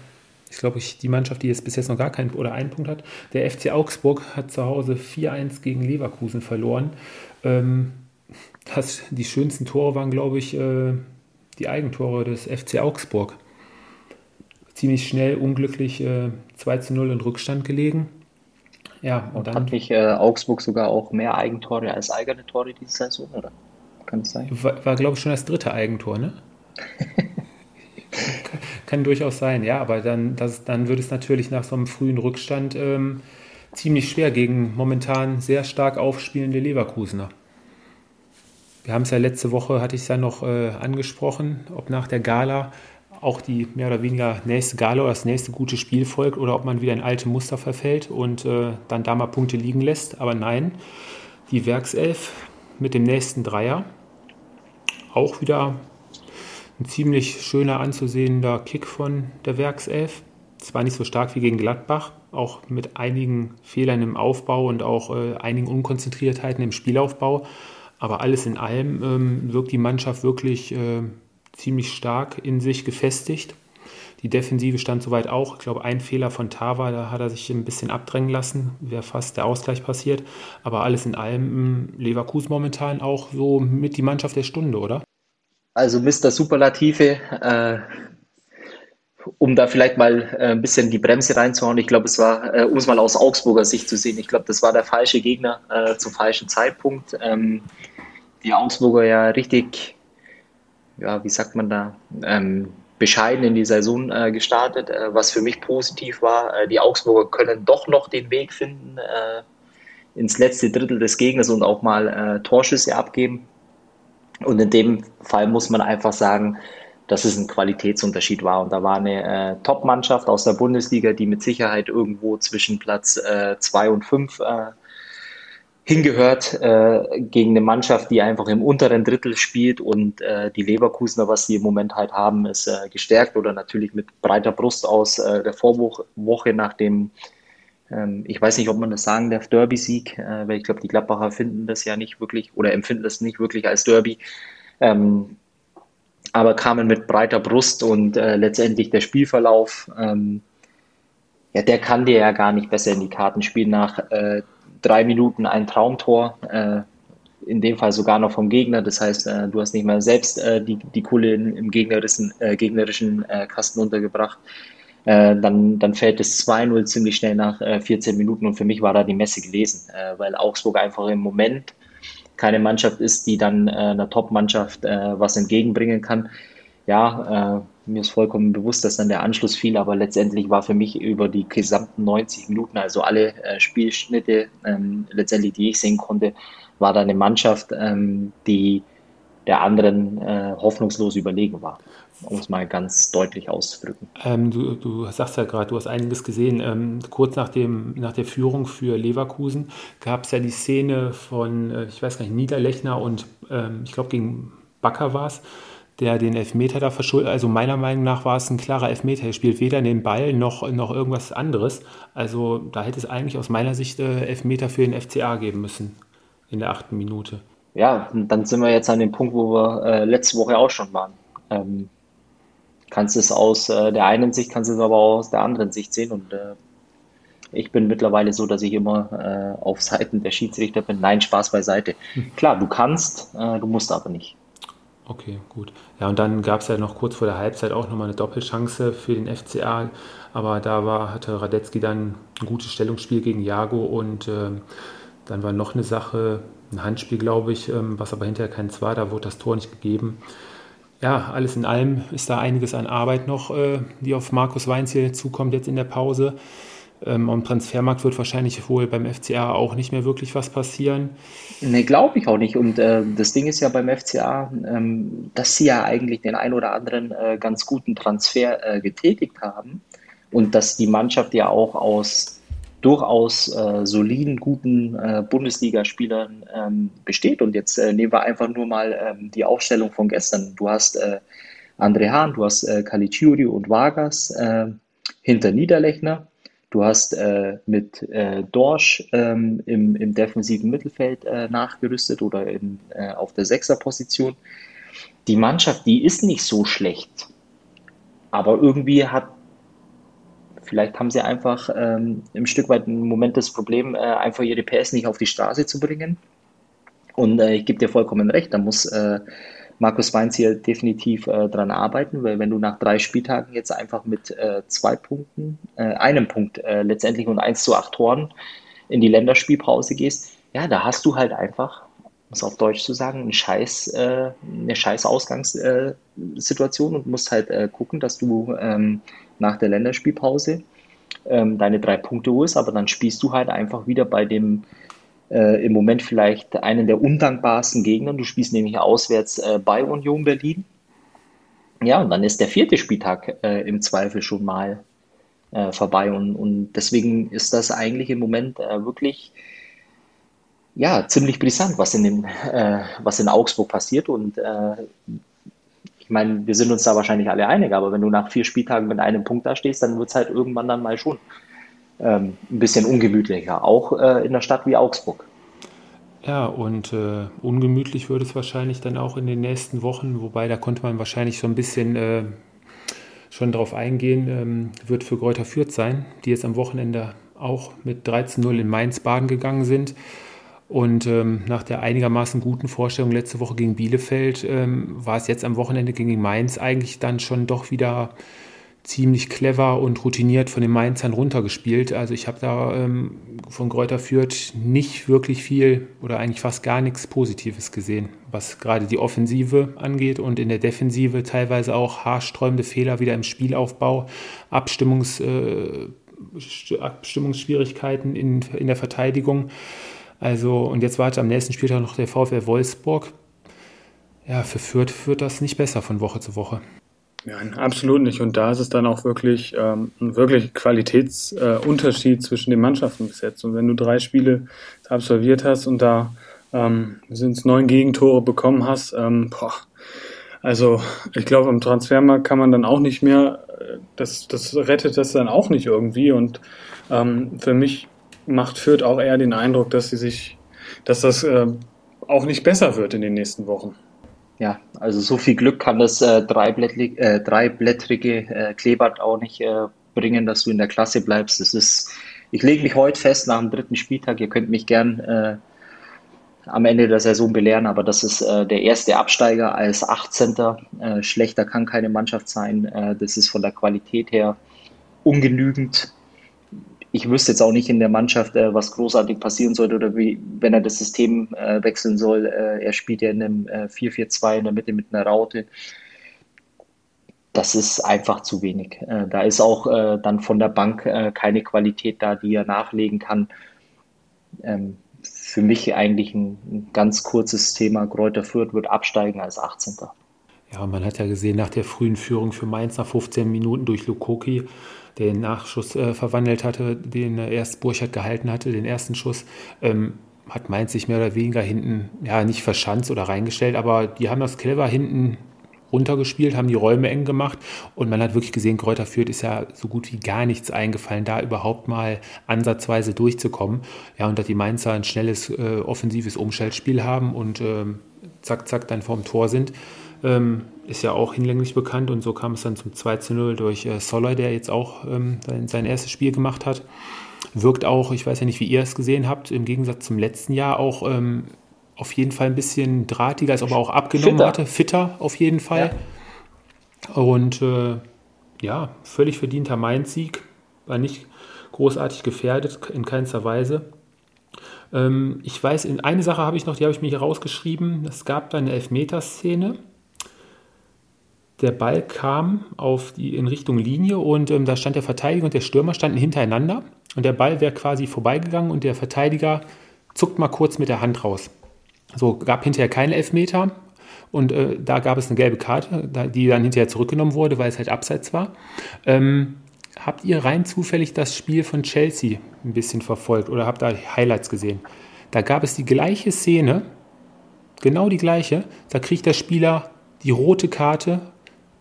ich glaube, die Mannschaft, die jetzt bis jetzt noch gar keinen oder einen Punkt hat. Der FC Augsburg hat zu Hause 4-1 gegen Leverkusen verloren. Ähm, das, die schönsten Tore waren, glaube ich, äh, die Eigentore des FC Augsburg. Ziemlich schnell, unglücklich äh, 2 zu 0 in Rückstand gelegen. Ja, und, und. Hat nicht äh, Augsburg sogar auch mehr Eigentore als eigene Tore diese Saison, oder? Kann es sein? War, war glaube ich, schon das dritte Eigentor, ne? kann, kann, durchaus sein, ja, aber dann, das, dann wird es natürlich nach so einem frühen Rückstand ähm, ziemlich schwer gegen momentan sehr stark aufspielende Leverkusener. Wir haben es ja letzte Woche, hatte ich es ja noch äh, angesprochen, ob nach der Gala auch die mehr oder weniger nächste Gala oder das nächste gute Spiel folgt oder ob man wieder in alte Muster verfällt und äh, dann da mal Punkte liegen lässt. Aber nein, die Werkself mit dem nächsten Dreier. Auch wieder ein ziemlich schöner anzusehender Kick von der Werkself. Zwar nicht so stark wie gegen Gladbach, auch mit einigen Fehlern im Aufbau und auch äh, einigen Unkonzentriertheiten im Spielaufbau. Aber alles in allem ähm, wirkt die Mannschaft wirklich äh, ziemlich stark in sich gefestigt. Die Defensive stand soweit auch. Ich glaube, ein Fehler von Tava, da hat er sich ein bisschen abdrängen lassen, wäre fast der Ausgleich passiert. Aber alles in allem ähm, Leverkusen momentan auch so mit die Mannschaft der Stunde, oder? Also Mr. Superlative, äh, um da vielleicht mal äh, ein bisschen die Bremse reinzuhauen. Ich glaube, es war, äh, um es mal aus Augsburger Sicht zu sehen, ich glaube, das war der falsche Gegner äh, zum falschen Zeitpunkt. Ähm, die Augsburger ja richtig, ja, wie sagt man da, ähm, bescheiden in die Saison äh, gestartet, äh, was für mich positiv war. Äh, die Augsburger können doch noch den Weg finden ins letzte Drittel des Gegners und auch mal Torschüsse abgeben. Und in dem Fall muss man einfach sagen, dass es ein Qualitätsunterschied war. Und da war eine äh, Top-Mannschaft aus der Bundesliga, die mit Sicherheit irgendwo zwischen Platz 2 äh, und 5 äh, hingehört, äh, gegen eine Mannschaft, die einfach im unteren Drittel spielt. Und äh, die Leverkusener, was sie im Moment halt haben, ist äh, gestärkt oder natürlich mit breiter Brust aus der Vorwoche nach dem ähm, ich weiß nicht, ob man das sagen darf, Derby-Sieg, weil ich glaube, die Gladbacher finden das ja nicht wirklich oder empfinden das nicht wirklich als Derby. Ähm, aber kamen mit breiter Brust und äh, letztendlich der Spielverlauf, ähm, ja, der kann dir ja gar nicht besser in die Karten spielen. Nach äh, drei Minuten ein Traumtor, äh, in dem Fall sogar noch vom Gegner. Das heißt, äh, du hast nicht mal selbst äh, die, die Kohle in, im gegnerischen, äh, gegnerischen Kasten untergebracht. dann, dann fällt es 2-0 ziemlich schnell nach 14 Minuten und für mich war da die Messe gelesen, weil Augsburg einfach im Moment keine Mannschaft ist, die dann äh, einer Top-Mannschaft äh, was entgegenbringen kann. Ja, äh, mir ist vollkommen bewusst, dass dann der Anschluss fiel, aber letztendlich war für mich über die gesamten 90 Minuten, also alle äh, Spielschnitte, ähm, letztendlich, die ich sehen konnte, war da eine Mannschaft, ähm, die der anderen äh, hoffnungslos überlegen war um es mal ganz deutlich auszudrücken. Ähm, du, du, sagst ja gerade, du hast einiges gesehen. Ähm, kurz nach, dem, nach der Führung für Leverkusen gab es ja die Szene von, äh, ich weiß gar nicht, Niederlechner und ähm, ich glaube gegen Bakker war es, der den Elfmeter da verschuldet. Also meiner Meinung nach war es ein klarer Elfmeter. Er spielt weder den Ball noch, noch irgendwas anderes. Also da hätte es eigentlich aus meiner Sicht äh, Elfmeter für den FCA geben müssen in der achten Minute. Ja, dann sind wir jetzt an dem Punkt, wo wir äh, letzte Woche auch schon waren. Ähm, kannst es aus äh, der einen Sicht, kannst es aber auch aus der anderen Sicht sehen. Und äh, ich bin mittlerweile so, dass ich immer äh, auf Seiten der Schiedsrichter bin. Nein, Spaß beiseite. Hm. Klar, du kannst, äh, du musst aber nicht. Okay, gut. Ja, und dann gab es ja noch kurz vor der Halbzeit auch nochmal eine Doppelchance für den FCA. Aber da war, hatte Radetzky dann ein gutes Stellungsspiel gegen Jago und ähm, dann war noch eine Sache, ein Handspiel, glaube ich, ähm, was aber hinterher keins war. Da wurde das Tor nicht gegeben ja, alles in allem ist da einiges an Arbeit noch, äh, die auf Markus Weinziel zukommt jetzt in der Pause. Ähm, am Transfermarkt wird wahrscheinlich wohl beim FCA auch nicht mehr wirklich was passieren. Nee, glaube ich auch nicht. Und äh, das Ding ist ja beim FCA, ähm, dass sie ja eigentlich den ein oder anderen äh, ganz guten Transfer äh, getätigt haben und dass die Mannschaft ja auch aus durchaus äh, soliden, guten äh, Bundesligaspielern ähm, besteht. Und jetzt äh, nehmen wir einfach nur mal ähm, die Aufstellung von gestern. Du hast André Hahn, du hast äh, Caligiuri und Vargas hinter Niederlechner. Du hast äh, mit äh, Dorsch ähm, im, im defensiven Mittelfeld äh, nachgerüstet oder in, äh, auf der Sechserposition. Die Mannschaft, die ist nicht so schlecht. Aber irgendwie hat Vielleicht haben sie einfach ähm, im Stück weit ein Moment das Problem, äh, einfach ihre PS nicht auf die Straße zu bringen. Und äh, ich gebe dir vollkommen recht, da muss Markus Weinz hier definitiv äh, dran arbeiten, weil wenn du nach drei Spieltagen jetzt einfach mit äh, zwei Punkten, äh, einem Punkt äh, letztendlich und eins zu acht Toren in die Länderspielpause gehst, ja, da hast du halt einfach, um es auf Deutsch zu sagen, einen scheiß, äh, eine scheiß Ausgangssituation und musst halt äh, gucken, dass du ähm, nach der Länderspielpause ähm, deine drei Punkte holst, aber dann spielst du halt einfach wieder bei dem äh, im Moment vielleicht einen der undankbarsten Gegner. Du spielst nämlich auswärts äh, bei Union Berlin. Ja, und dann ist der vierte Spieltag äh, im Zweifel schon mal äh, vorbei. Und, und deswegen ist das eigentlich im Moment äh, wirklich ja, ziemlich brisant, was in, den, äh, was in Augsburg passiert. Und ich meine, wir sind uns da wahrscheinlich alle einig, aber wenn du nach vier Spieltagen mit einem Punkt da stehst, dann wird es halt irgendwann dann mal schon ähm, ein bisschen ungemütlicher, auch äh, in einer Stadt wie Augsburg. Ja, und äh, ungemütlich wird es wahrscheinlich dann auch in den nächsten Wochen, wobei da konnte man wahrscheinlich so ein bisschen äh, schon drauf eingehen, ähm, wird für Kräuter Fürth sein, die jetzt am Wochenende auch mit 13-0 in Mainz baden gegangen sind. Und ähm, nach der einigermaßen guten Vorstellung letzte Woche gegen Bielefeld ähm, war es jetzt am Wochenende gegen Mainz eigentlich dann schon doch wieder ziemlich clever und routiniert von den Mainzern runtergespielt. Also ich habe da ähm, von Kräuter Fürth nicht wirklich viel oder eigentlich fast gar nichts Positives gesehen, was gerade die Offensive angeht und in der Defensive teilweise auch haarsträubende Fehler wieder im Spielaufbau, Abstimmungs, äh, Abstimmungsschwierigkeiten in, in der Verteidigung. Also, und jetzt wartet am nächsten Spieltag noch der VfL Wolfsburg. Ja, für Fürth führt das nicht besser von Woche zu Woche. Nein, absolut nicht. Und da ist es dann auch wirklich ähm, ein wirklich Qualitätsunterschied äh, zwischen den Mannschaften bis jetzt. Und wenn du drei Spiele absolviert hast und da ähm, sind es neun Gegentore bekommen hast, ähm, boah, also ich glaube, im Transfermarkt kann man dann auch nicht mehr, äh, das, das rettet das dann auch nicht irgendwie. Und ähm, für mich macht Fürth auch eher den Eindruck, dass sie sich, dass das äh, auch nicht besser wird in den nächsten Wochen. Ja, also so viel Glück kann das äh, dreiblättrige, äh, dreiblättrige äh, Kleeblatt auch nicht äh, bringen, dass du in der Klasse bleibst. Das ist, ich lege mich heute fest nach dem dritten Spieltag. Ihr könnt mich gern äh, am Ende der Saison belehren, aber das ist äh, der erste Absteiger als 18. Äh, schlechter kann keine Mannschaft sein. Das ist von der Qualität her ungenügend ich wüsste jetzt auch nicht in der Mannschaft, äh, was großartig passieren sollte oder wie, wenn er das System äh, wechseln soll. Äh, er spielt ja in einem äh, 4-4-2 in der Mitte mit einer Raute. Das ist einfach zu wenig. Äh, da ist auch äh, dann von der Bank äh, keine Qualität da, die er nachlegen kann. Ähm, für mich eigentlich ein, ein, ganz kurzes Thema. Kräuter Fürth wird absteigen als 18. Ja, man hat ja gesehen, nach der frühen Führung für Mainz nach 15 Minuten durch Lukoki, den Nachschuss äh, verwandelt hatte, den äh, erst Burchard gehalten hatte, den ersten Schuss, ähm, hat Mainz sich mehr oder weniger hinten, ja, nicht verschanzt oder reingestellt, aber die haben das clever hinten runtergespielt, haben die Räume eng gemacht und man hat wirklich gesehen, Kräuter Fürth ist ja so gut wie gar nichts eingefallen, da überhaupt mal ansatzweise durchzukommen. Ja, und dass die Mainzer ein schnelles, äh, offensives Umschaltspiel haben und ähm, zack, zack, dann vorm Tor sind. Ähm, ist ja auch hinlänglich bekannt und so kam es dann zum 2 zu 0 durch äh, Soller, der jetzt auch ähm, sein, sein, erstes Spiel gemacht hat. Wirkt auch, ich weiß ja nicht, wie ihr es gesehen habt, im Gegensatz zum letzten Jahr auch ähm, auf jeden Fall ein bisschen drahtiger, ist aber auch abgenommen fitter. hatte, fitter auf jeden Fall. Ja. Und äh, ja, völlig verdienter Mainz-Sieg, war nicht großartig gefährdet, in keinster Weise. Ähm, ich weiß, in eine Sache habe ich noch, die habe ich mir hier rausgeschrieben. Es gab da eine Elfmeterszene der Ball kam auf die, in Richtung Linie und ähm, da stand der Verteidiger und der Stürmer standen hintereinander und der Ball wäre quasi vorbeigegangen und der Verteidiger zuckt mal kurz mit der Hand raus. So gab hinterher keinen Elfmeter und äh, da gab es eine gelbe Karte, die dann hinterher zurückgenommen wurde, weil es halt abseits war. Ähm, habt ihr rein zufällig das Spiel von Chelsea ein bisschen verfolgt oder habt da Highlights gesehen? Da gab es die gleiche Szene, genau die gleiche. Da kriegt der Spieler die rote Karte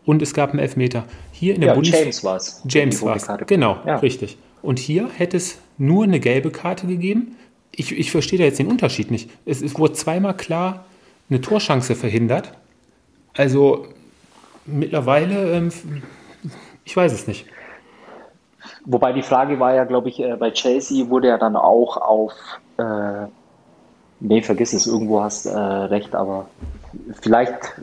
und es gab einen Elfmeter. Hier in der ja, Bundesliga. James war es. James war es. Genau, ja. richtig. Und hier hätte es nur eine gelbe Karte gegeben. Ich, ich verstehe da jetzt den Unterschied nicht. Es, es wurde zweimal klar eine Torschance verhindert. Also mittlerweile, ähm, ich weiß es nicht. Wobei die Frage war ja, glaube ich, äh, bei Chelsea wurde ja dann auch auf, äh, nee, vergiss es, irgendwo hast äh, recht, aber vielleicht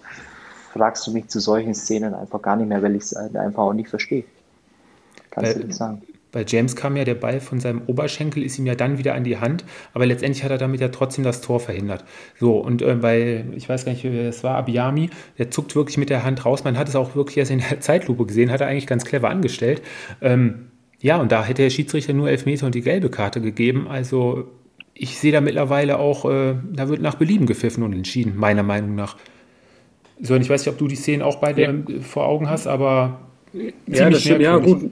fragst du mich zu solchen Szenen einfach gar nicht mehr, weil ich es einfach auch nicht verstehe. Kannst bei, du nicht sagen. Bei James kam ja der Ball von seinem Oberschenkel, ist ihm ja dann wieder an die Hand, aber letztendlich hat er damit ja trotzdem das Tor verhindert. So, und äh, bei, ich weiß gar nicht, wer es war, Abiyami, der zuckt wirklich mit der Hand raus. Man hat es auch wirklich erst in der Zeitlupe gesehen, hat er eigentlich ganz clever angestellt. Ähm, ja, und da hätte der Schiedsrichter nur Elfmeter und die gelbe Karte gegeben. Also ich sehe da mittlerweile auch, äh, da wird nach Belieben gepfiffen und entschieden, meiner Meinung nach. So, ich weiß nicht, ob du die Szenen auch beide ja. vor Augen hast, aber ja, das stimmt, ja gut.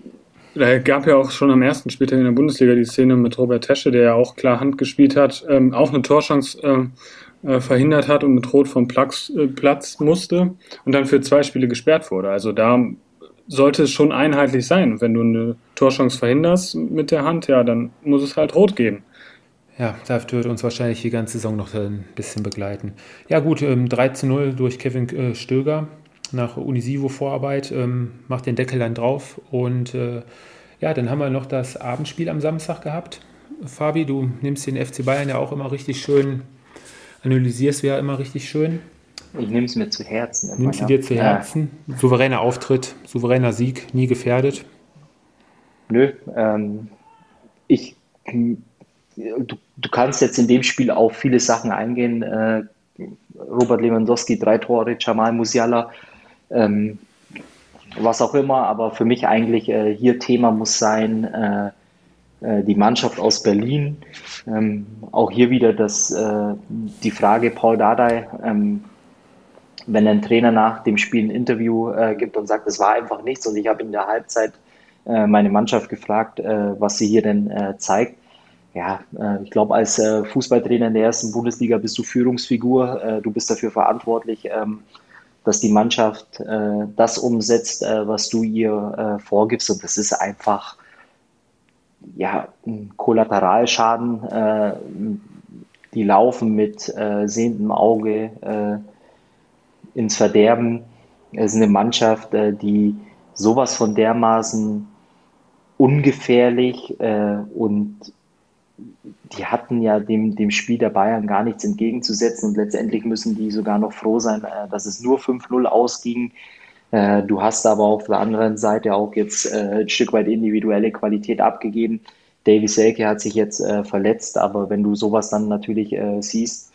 da gab ja auch schon am ersten Spieltag in der Bundesliga die Szene mit Robert Tesche, der ja auch klar Hand gespielt hat, ähm, auch eine Torchance äh, äh, verhindert hat und mit Rot vom Platz, äh, Platz musste und dann für zwei Spiele gesperrt wurde. Also da sollte es schon einheitlich sein. wenn du eine Torchance verhinderst mit der Hand, ja, dann muss es halt rot geben. Ja, das wird uns wahrscheinlich die ganze Saison noch ein bisschen begleiten. Ja gut, ähm, 3 zu 0 durch Kevin äh, Stöger nach Unisivo-Vorarbeit, ähm, macht den Deckel dann drauf und äh, ja, dann haben wir noch das Abendspiel am Samstag gehabt. Fabi, du nimmst den FC Bayern ja auch immer richtig schön, analysierst ja immer richtig schön. Ich nehme es mir zu Herzen. Nimmst du dir zu Herzen? Ja. Souveräner Auftritt, souveräner Sieg, nie gefährdet? Nö, ähm, ich, du, du kannst jetzt in dem Spiel auf viele Sachen eingehen. Äh, Robert Lewandowski, drei Tore, Jamal Musiala, ähm, was auch immer, aber für mich eigentlich äh, hier Thema muss sein, äh, äh die Mannschaft aus Berlin. Ähm, auch hier wieder das, äh, die Frage Paul Dardai, ähm, wenn ein Trainer nach dem Spiel ein Interview äh, gibt und sagt, es war einfach nichts und ich habe in der Halbzeit meine Mannschaft gefragt, was sie hier denn zeigt. Ja, äh, ich glaube, als äh, Fußballtrainer in der ersten Bundesliga bist du Führungsfigur, du bist dafür verantwortlich, ähm, dass die Mannschaft das umsetzt, was du ihr vorgibst und das ist einfach ja, ein Kollateralschaden. die laufen mit sehendem Auge ins Verderben. Es ist eine Mannschaft, äh, die sowas von dermaßen ungefährlich äh, und die hatten ja dem, dem Spiel der Bayern gar nichts entgegenzusetzen und letztendlich müssen die sogar noch froh sein, äh, dass es nur 5-0 ausging. Äh, du hast aber auf der anderen Seite auch jetzt äh, ein Stück weit individuelle Qualität abgegeben. Davy Selke hat sich jetzt verletzt, aber wenn du sowas dann natürlich siehst,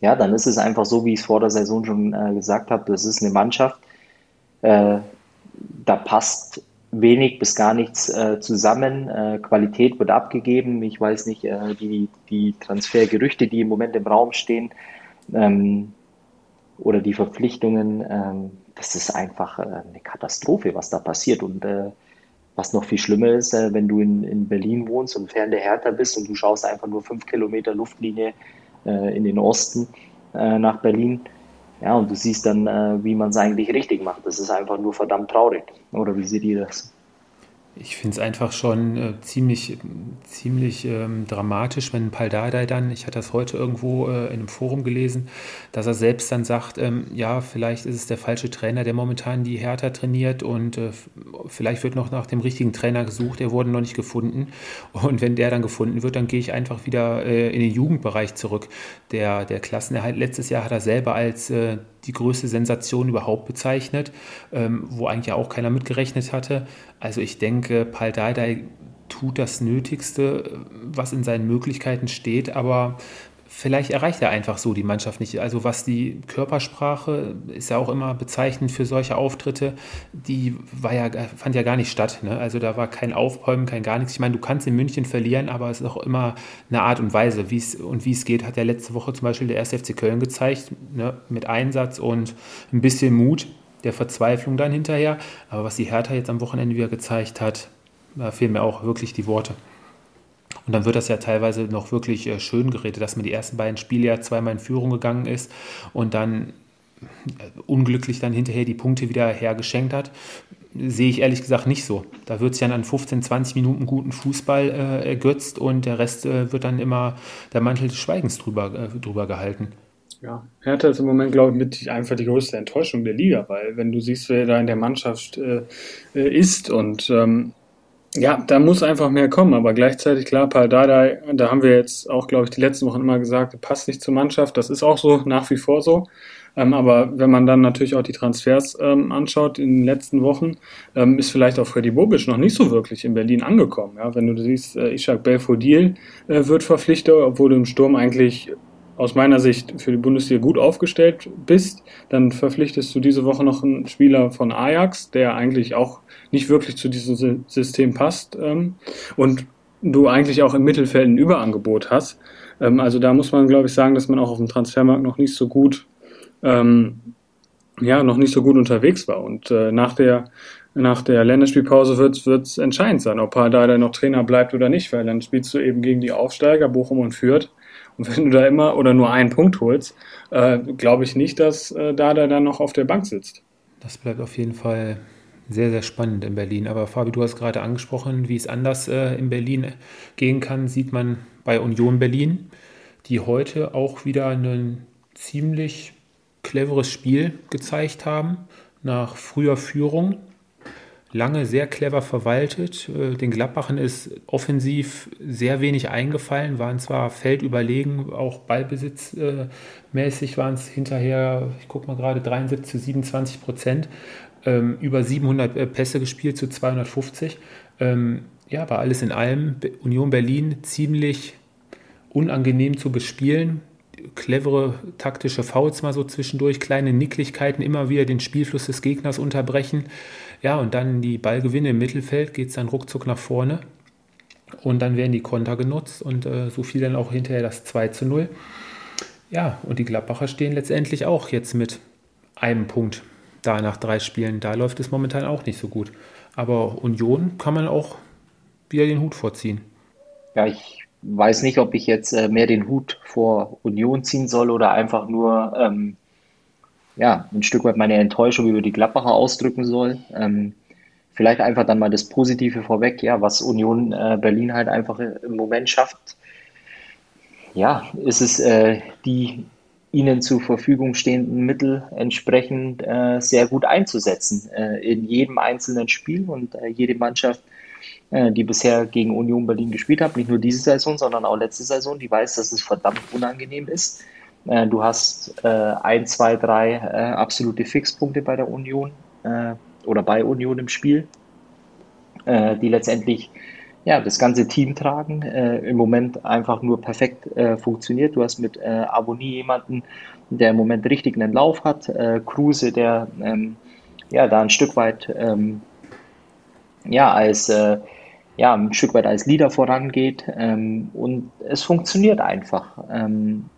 ja, dann ist es einfach so, wie ich es vor der Saison schon gesagt habe, das ist eine Mannschaft, da passt wenig bis gar nichts äh, zusammen. Äh, Qualität wird abgegeben. Ich weiß nicht, äh, die, die Transfergerüchte, die im Moment im Raum stehen, ähm, oder die Verpflichtungen, ähm, das ist einfach äh, eine Katastrophe, was da passiert. Und was noch viel schlimmer ist, wenn du in, in Berlin wohnst und fern der Hertha bist und du schaust einfach nur fünf Kilometer Luftlinie äh, in den Osten äh, nach Berlin. Ja, und du siehst dann, äh, wie man es eigentlich richtig macht. Das ist einfach nur verdammt traurig. Oder wie seht ihr das? Ich finde es einfach schon äh, ziemlich, ziemlich ähm, dramatisch, wenn Paul Dardai dann, ich hatte das heute irgendwo äh, in einem Forum gelesen, dass er selbst dann sagt, ähm, ja, vielleicht ist es der falsche Trainer, der momentan die Hertha trainiert und äh, vielleicht wird noch nach dem richtigen Trainer gesucht, der wurde noch nicht gefunden. Und wenn der dann gefunden wird, dann gehe ich einfach wieder äh, in den Jugendbereich zurück. Der, der Klassenerhalt letztes Jahr hat er selber als äh, die größte Sensation überhaupt bezeichnet, ähm, wo eigentlich auch keiner mitgerechnet hatte. Also ich denke, Paul Dardai tut das Nötigste, was in seinen Möglichkeiten steht, aber vielleicht erreicht er einfach so die Mannschaft nicht. Also was die Körpersprache ist ja auch immer bezeichnend für solche Auftritte, die war ja, fand ja gar nicht statt. Ne? Also da war kein Aufbäumen, kein gar nichts. Ich meine, du kannst in München verlieren, aber es ist auch immer eine Art und Weise, wie es und wie es geht, hat ja letzte Woche zum Beispiel der 1. FC Köln gezeigt, ne? mit Einsatz und ein bisschen Mut, der Verzweiflung dann hinterher. Aber was die Hertha jetzt am Wochenende wieder gezeigt hat, da fehlen mir auch wirklich die Worte. Und dann wird das ja teilweise noch wirklich äh, schön geredet, dass man die ersten beiden Spiele ja zweimal in Führung gegangen ist und dann äh, unglücklich dann hinterher die Punkte wieder hergeschenkt hat. Sehe ich ehrlich gesagt nicht so. Da wird sich dann an 15, 20 Minuten guten Fußball äh, ergötzt und der Rest äh, wird dann immer der Mantel des Schweigens drüber, äh, drüber gehalten. Ja, Hertha ist im Moment, glaube ich, mit einfach die größte Enttäuschung der Liga, weil wenn du siehst, wer da in der Mannschaft äh, äh ist und ähm, ja, da muss einfach mehr kommen, aber gleichzeitig klar, Paul Dardai, da haben wir jetzt auch, glaube ich, die letzten Wochen immer gesagt, passt nicht zur Mannschaft. Das ist auch so, nach wie vor so. Ähm, aber wenn man dann natürlich auch die Transfers ähm, anschaut in den letzten Wochen, ähm, ist vielleicht auch Freddy Bobic noch nicht so wirklich in Berlin angekommen. Ja? Wenn du siehst, äh, Ishak Belfodil äh, wird verpflichtet, obwohl du im Sturm eigentlich aus meiner Sicht für die Bundesliga gut aufgestellt bist, dann verpflichtest du diese Woche noch einen Spieler von Ajax, der eigentlich auch nicht wirklich zu diesem System passt ähm, und du eigentlich auch im Mittelfeld ein Überangebot hast. Ähm, also da muss man, glaube ich, sagen, dass man auch auf dem Transfermarkt noch nicht so gut, ähm, ja, noch nicht so gut unterwegs war. Und äh, nach der nach der Länderspielpause wird es entscheidend sein, ob Dada noch Trainer bleibt oder nicht, weil dann spielst du eben gegen die Aufsteiger Bochum und Fürth. Und wenn du da immer oder nur einen Punkt holst, äh, glaube ich nicht, dass äh, Dada dann noch auf der Bank sitzt. Das bleibt auf jeden Fall sehr, sehr spannend in Berlin. Aber Fabi, du hast gerade angesprochen, wie es anders äh, in Berlin gehen kann, sieht man bei Union Berlin, die heute auch wieder ein ziemlich cleveres Spiel gezeigt haben, nach früher Führung. Lange sehr clever verwaltet. Äh, den Gladbachen ist offensiv sehr wenig eingefallen, waren zwar feldüberlegen, auch ballbesitzmäßig waren es hinterher, ich gucke mal gerade, 73 zu 27 Prozent ähm, über 700 äh, Pässe gespielt zu 250. Ähm, ja, war alles in allem Union Berlin ziemlich unangenehm zu bespielen. Clevere taktische Fouls mal so zwischendurch, kleine Nicklichkeiten, immer wieder den Spielfluss des Gegners unterbrechen. Ja, und dann die Ballgewinne im Mittelfeld, geht es dann ruckzuck nach vorne. Und dann werden die Konter genutzt und äh, so fiel dann auch hinterher das 2 zu 0. Ja, und die Gladbacher stehen letztendlich auch jetzt mit einem Punkt da nach drei Spielen. Da läuft es momentan auch nicht so gut. Aber Union kann man auch wieder den Hut vorziehen. Ja, ich weiß nicht, ob ich jetzt äh, mehr den Hut vor Union ziehen soll oder einfach nur ähm, ja, ein Stück weit meine Enttäuschung über die Gladbacher ausdrücken soll. Ähm, vielleicht einfach dann mal das Positive vorweg, ja, was Union äh, Berlin halt einfach im Moment schafft. Ja, ist es äh, die ihnen zur Verfügung stehenden Mittel entsprechend äh, sehr gut einzusetzen äh, in jedem einzelnen Spiel und äh, jede Mannschaft, die bisher gegen Union Berlin gespielt hat, nicht nur diese Saison, sondern auch letzte Saison, die weiß, dass es verdammt unangenehm ist. Äh, du hast äh, ein, zwei, drei absolute Fixpunkte bei der Union oder bei Union im Spiel, die letztendlich ja, das ganze Team tragen. Äh, Im Moment einfach nur perfekt äh, funktioniert. Du hast mit äh, Abonnie jemanden, der im Moment richtig einen Lauf hat. Äh, Kruse, der ähm, ja da ein Stück weit ähm, ja als äh, ja ein Stück weit als Leader vorangeht ähm, und es funktioniert einfach. Ähm,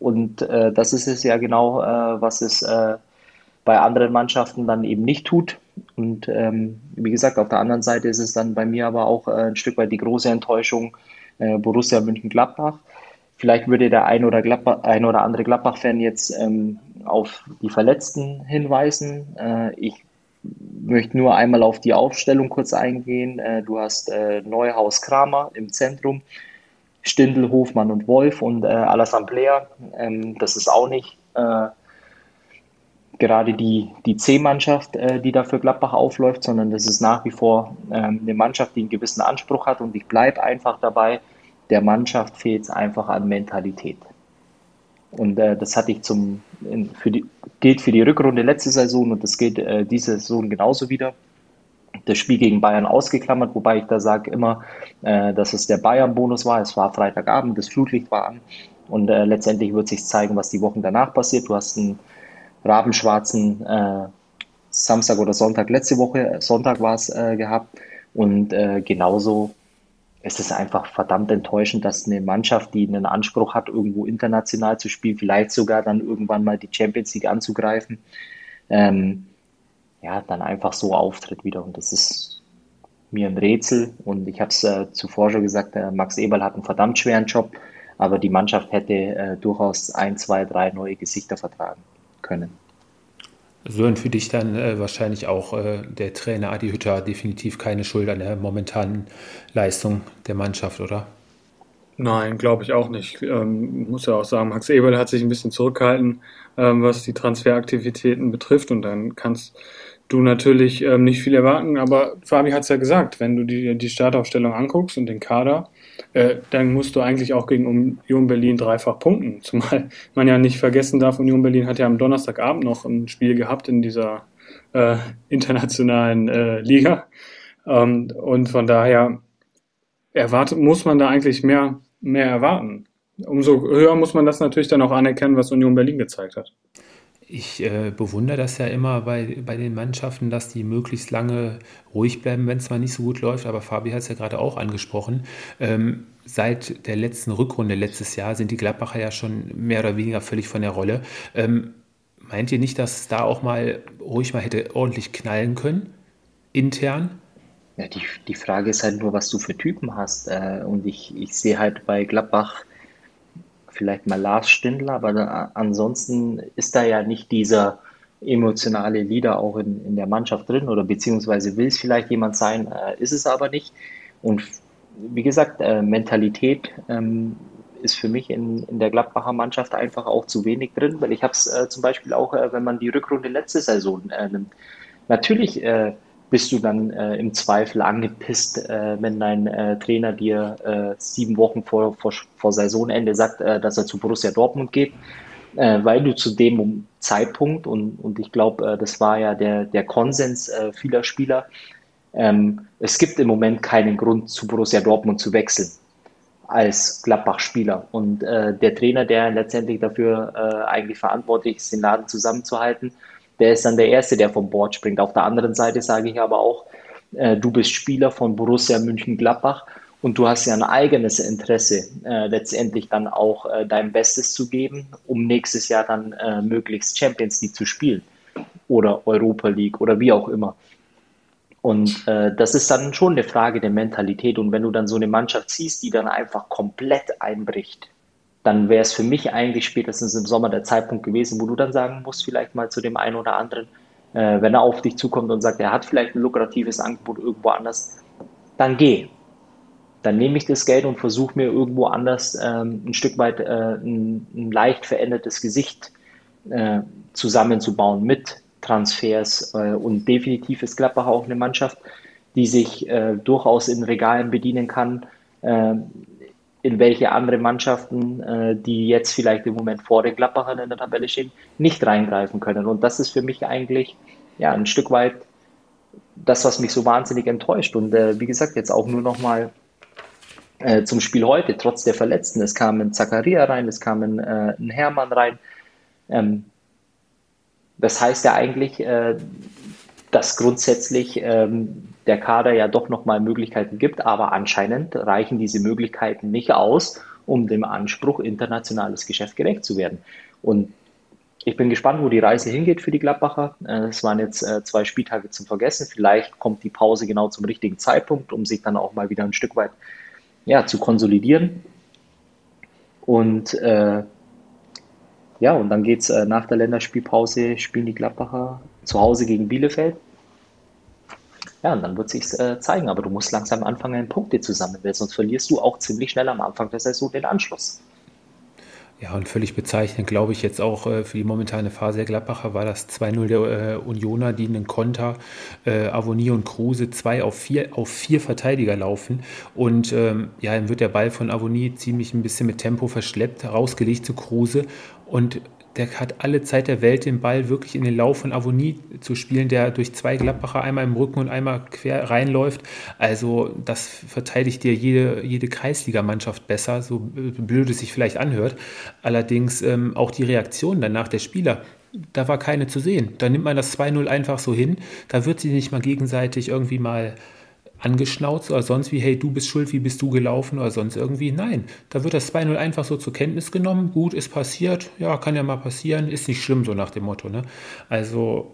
und äh, das ist es ja genau, äh, was es äh, bei anderen Mannschaften dann eben nicht tut. Und ähm, wie gesagt, auf der anderen Seite ist es dann bei mir aber auch äh, ein Stück weit die große Enttäuschung äh, Borussia München-Gladbach. Vielleicht würde der ein oder, Gladbach, ein oder andere Gladbach-Fan jetzt ähm, auf die Verletzten hinweisen. Äh, ich möchte nur einmal auf die Aufstellung kurz eingehen. Äh, du hast äh, Neuhaus Kramer im Zentrum, Stindl, Hofmann und Wolf und äh, Alassane Player. Ähm, das ist auch nicht äh, gerade die, die C-Mannschaft, äh, die da für Gladbach aufläuft, sondern das ist nach wie vor ähm, eine Mannschaft, die einen gewissen Anspruch hat und ich bleibe einfach dabei, der Mannschaft fehlt es einfach an Mentalität. Und äh, das hatte ich zum, in, für die, gilt für die Rückrunde letzte Saison und das gilt äh, diese Saison genauso wieder. Das Spiel gegen Bayern ausgeklammert, wobei ich da sage immer, äh, dass es der Bayern-Bonus war. Es war Freitagabend, das Flutlicht war an und äh, letztendlich wird sich zeigen, was die Wochen danach passiert. Du hast ein rabenschwarzen äh, Samstag oder Sonntag letzte Woche, Sonntag war es, äh, gehabt. Und äh, genauso ist es einfach verdammt enttäuschend, dass eine Mannschaft, die einen Anspruch hat, irgendwo international zu spielen, vielleicht sogar dann irgendwann mal die Champions League anzugreifen, ähm, ja, dann einfach so auftritt wieder. Und das ist mir ein Rätsel. Und ich habe es äh, zuvor schon gesagt, äh, Max Eberl hat einen verdammt schweren Job, aber die Mannschaft hätte äh, durchaus ein, zwei, drei neue Gesichter vertragen können. Sören, für dich dann äh, wahrscheinlich auch äh, der Trainer Adi Hütter definitiv keine Schuld an der momentanen Leistung der Mannschaft, oder? Nein, glaube ich auch nicht. Ähm, muss ja auch sagen, Max Eberl hat sich ein bisschen zurückgehalten, ähm, was die Transferaktivitäten betrifft. Und dann kannst du natürlich ähm, nicht viel erwarten. Aber Fabi hat es ja gesagt, wenn du dir die Startaufstellung anguckst und den Kader, äh, dann musst du eigentlich auch gegen Union Berlin dreifach punkten. Zumal man ja nicht vergessen darf, Union Berlin hat ja am Donnerstagabend noch ein Spiel gehabt in dieser äh, internationalen äh, Liga. Ähm, und von daher erwartet, muss man da eigentlich mehr, mehr erwarten. Umso höher muss man das natürlich dann auch anerkennen, was Union Berlin gezeigt hat. Ich äh, bewundere das ja immer bei, bei den Mannschaften, dass die möglichst lange ruhig bleiben, wenn es mal nicht so gut läuft. Aber Fabi hat es ja gerade auch angesprochen. Ähm, seit der letzten Rückrunde letztes Jahr sind die Gladbacher ja schon mehr oder weniger völlig von der Rolle. Ähm, meint ihr nicht, dass es da auch mal ruhig mal hätte ordentlich knallen können? Intern? Ja, die, die Frage ist halt nur, was du für Typen hast. Äh, und ich, ich sehe halt bei Gladbach vielleicht mal Lars Stindler, aber ansonsten ist da ja nicht dieser emotionale Leader auch in, in der Mannschaft drin oder beziehungsweise will es vielleicht jemand sein, äh, ist es aber nicht. Und wie gesagt, äh, Mentalität ähm, ist für mich in, in der Gladbacher Mannschaft einfach auch zu wenig drin, weil ich habe es äh, zum Beispiel auch, äh, wenn man die Rückrunde letzte Saison äh, nimmt. Natürlich äh, bist du dann äh, im Zweifel angepisst, äh, wenn dein äh, Trainer dir äh, sieben Wochen vor, vor, vor Saisonende sagt, äh, dass er zu Borussia Dortmund geht, äh, weil du zu dem Zeitpunkt, und, und ich glaube, das war ja der, der Konsens vieler Spieler, ähm, es gibt im Moment keinen Grund, zu Borussia Dortmund zu wechseln als Gladbach-Spieler. Und der Trainer, der letztendlich dafür eigentlich verantwortlich ist, den Laden zusammenzuhalten, der ist dann der Erste, der vom Board springt. Auf der anderen Seite sage ich aber auch, äh, du bist Spieler von Borussia München-Gladbach und du hast ja ein eigenes Interesse, äh, letztendlich dann auch äh, dein Bestes zu geben, um nächstes Jahr dann äh, möglichst Champions League zu spielen oder Europa League oder wie auch immer. Und äh, das ist dann schon eine Frage der Mentalität. Und wenn du dann so eine Mannschaft siehst, die dann einfach komplett einbricht, dann wäre es für mich eigentlich spätestens im Sommer der Zeitpunkt gewesen, wo du dann sagen musst, vielleicht mal zu dem einen oder anderen, äh, wenn er auf dich zukommt und sagt, er hat vielleicht ein lukratives Angebot irgendwo anders, dann geh. Dann nehme ich das Geld und versuche mir irgendwo anders ähm, ein Stück weit äh, ein, ein, leicht verändertes Gesicht äh, zusammenzubauen mit Transfers. Äh, und definitiv ist Gladbach auch eine Mannschaft, die sich äh, durchaus in Regalen bedienen kann, äh, in welche andere Mannschaften, äh, die jetzt vielleicht im Moment vor den Gladbachern in der Tabelle stehen, nicht reingreifen können. Und das ist für mich eigentlich ja ein Stück weit das, was mich so wahnsinnig enttäuscht. Und äh, wie gesagt, jetzt auch nur noch mal äh, zum Spiel heute, trotz der Verletzten. Es kam ein Zakaria rein, es kam ein, äh, ein Hermann rein. Ähm, das heißt ja eigentlich, äh, dass grundsätzlich ähm, der Kader ja doch nochmal Möglichkeiten gibt, aber anscheinend reichen diese Möglichkeiten nicht aus, um dem Anspruch, internationales Geschäft gerecht zu werden. Und ich bin gespannt, wo die Reise hingeht für die Gladbacher. Äh, es waren jetzt äh, zwei Spieltage zum Vergessen. Vielleicht kommt die Pause genau zum richtigen Zeitpunkt, um sich dann auch mal wieder ein Stück weit ja, zu konsolidieren. Und äh, ja, und dann geht es äh, nach der Länderspielpause, spielen die Gladbacher zu Hause gegen Bielefeld. Ja, und dann wird sich äh, zeigen, aber du musst langsam anfangen, Punkte zu sammeln, weil sonst verlierst du auch ziemlich schnell am Anfang der Saison den Anschluss. Ja, und völlig bezeichnend, glaube ich, jetzt auch äh, für die momentane Phase der Gladbacher war das 2-0 der äh, Unioner, die einen Konter, äh, Avonie und Kruse 2 auf 4 auf vier Verteidiger laufen. Und ähm, ja, dann wird der Ball von Avonie ziemlich ein bisschen mit Tempo verschleppt, rausgelegt zu Kruse. Und der hat alle Zeit der Welt, den Ball wirklich in den Lauf von Avonie zu spielen, der durch zwei Gladbacher einmal im Rücken und einmal quer reinläuft. Also das verteidigt dir jede, jede Kreisligamannschaft besser, so blöd es sich vielleicht anhört. Allerdings ähm, auch die Reaktion danach der Spieler, da war keine zu sehen. Da nimmt man das 2-0 einfach so hin. Da wird sie nicht mal gegenseitig irgendwie mal angeschnauzt oder sonst wie, hey, du bist schuld, wie bist du gelaufen oder sonst irgendwie. Nein, da wird das 2-0 einfach so zur Kenntnis genommen. Gut, ist passiert, ja, kann ja mal passieren, ist nicht schlimm, so nach dem Motto. Ne? Also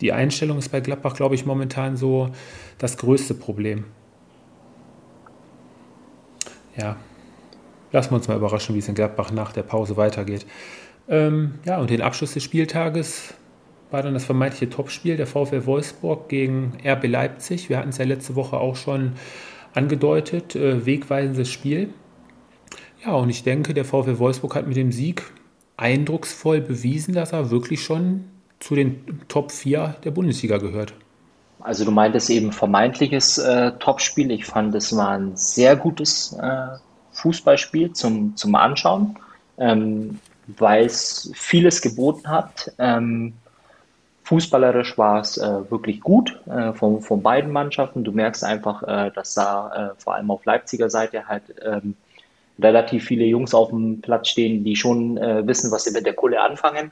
die Einstellung ist bei Gladbach, glaube ich, momentan so das größte Problem. Ja, lassen wir uns mal überraschen, wie es in Gladbach nach der Pause weitergeht. Ähm, ja, und den Abschluss des Spieltages war dann das vermeintliche Topspiel der VfL Wolfsburg gegen RB Leipzig. Wir hatten es ja letzte Woche auch schon angedeutet, äh, wegweisendes Spiel. Ja, und ich denke, der VfL Wolfsburg hat mit dem Sieg eindrucksvoll bewiesen, dass er wirklich schon zu den Top 4 der Bundesliga gehört. Also du meintest eben vermeintliches äh, Topspiel. Ich fand, es war ein sehr gutes äh, Fußballspiel zum, zum Anschauen, ähm, weil es vieles geboten hat. Ähm, Fußballerisch war es äh, wirklich gut äh, von, von beiden Mannschaften. Du merkst einfach, äh, dass da äh, vor allem auf Leipziger Seite halt ähm, relativ viele Jungs auf dem Platz stehen, die schon äh, wissen, was sie mit der Kohle anfangen.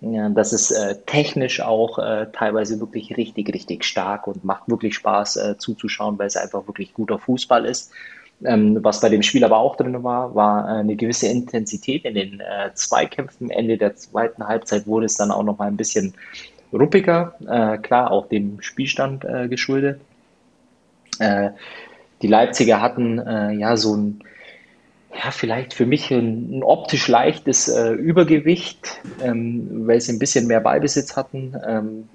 Ja, das ist äh, technisch auch teilweise wirklich richtig, richtig stark und macht wirklich Spaß zuzuschauen, weil es einfach wirklich guter Fußball ist. Ähm, was bei dem Spiel aber auch drin war, war eine gewisse Intensität in den äh, Zweikämpfen. Ende der zweiten Halbzeit wurde es dann auch noch mal ein bisschen ruppiger, äh, klar auch dem Spielstand äh, geschuldet. Äh, die Leipziger hatten äh, ja so ein, ja, vielleicht für mich ein, ein optisch leichtes äh, Übergewicht, ähm, weil sie ein bisschen mehr Ballbesitz hatten. Ähm,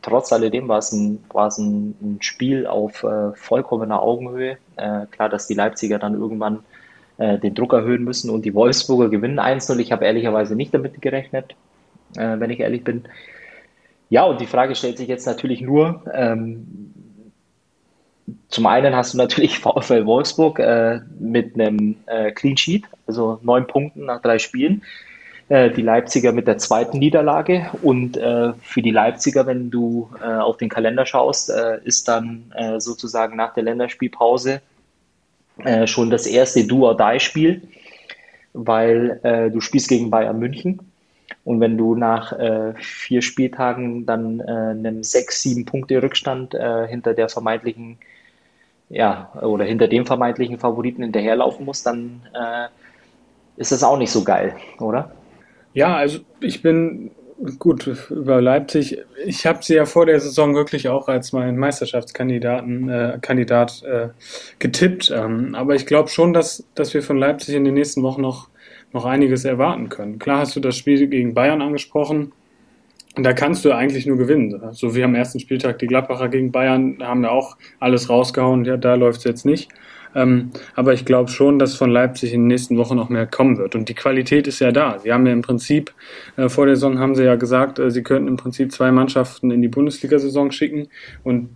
trotz alledem war es ein, war ein, ein Spiel auf äh, vollkommener Augenhöhe. Klar, dass die Leipziger dann irgendwann den Druck erhöhen müssen und die Wolfsburger gewinnen 1-0. Ich habe ehrlicherweise nicht damit gerechnet, wenn ich ehrlich bin. Ja, und die Frage stellt sich jetzt natürlich nur, ähm, zum einen hast du natürlich VfL Wolfsburg äh, mit einem äh, Clean Sheet, also neun Punkten nach drei Spielen. Äh, die Leipziger mit der zweiten Niederlage. Und äh, für die Leipziger, wenn du äh, auf den Kalender schaust, ist dann sozusagen nach der Länderspielpause schon das erste Do-or-Die-Spiel, weil du spielst gegen Bayern München. Und wenn du nach äh, vier Spieltagen dann äh, einem sechs, sieben Punkte Rückstand äh, hinter der vermeintlichen, ja, oder hinter dem vermeintlichen Favoriten hinterherlaufen musst, dann äh, ist das auch nicht so geil, oder? Ja, also ich bin gut über Leipzig. Ich habe sie ja vor der Saison wirklich auch als mein Meisterschaftskandidaten äh, Kandidat äh, getippt. Ähm, aber ich glaube schon, dass, dass wir von Leipzig in den nächsten Wochen noch noch einiges erwarten können. Klar hast du das Spiel gegen Bayern angesprochen. Und da kannst du eigentlich nur gewinnen. So wie am ersten Spieltag die Gladbacher gegen Bayern haben ja auch alles rausgehauen. Ja, da läuft es jetzt nicht. Ähm, aber ich glaube schon, dass von Leipzig in den nächsten Wochen noch mehr kommen wird. Und die Qualität ist ja da. Sie haben ja im Prinzip, äh, vor der Saison haben sie ja gesagt, äh, sie könnten im Prinzip zwei Mannschaften in die Bundesliga-Saison schicken. Und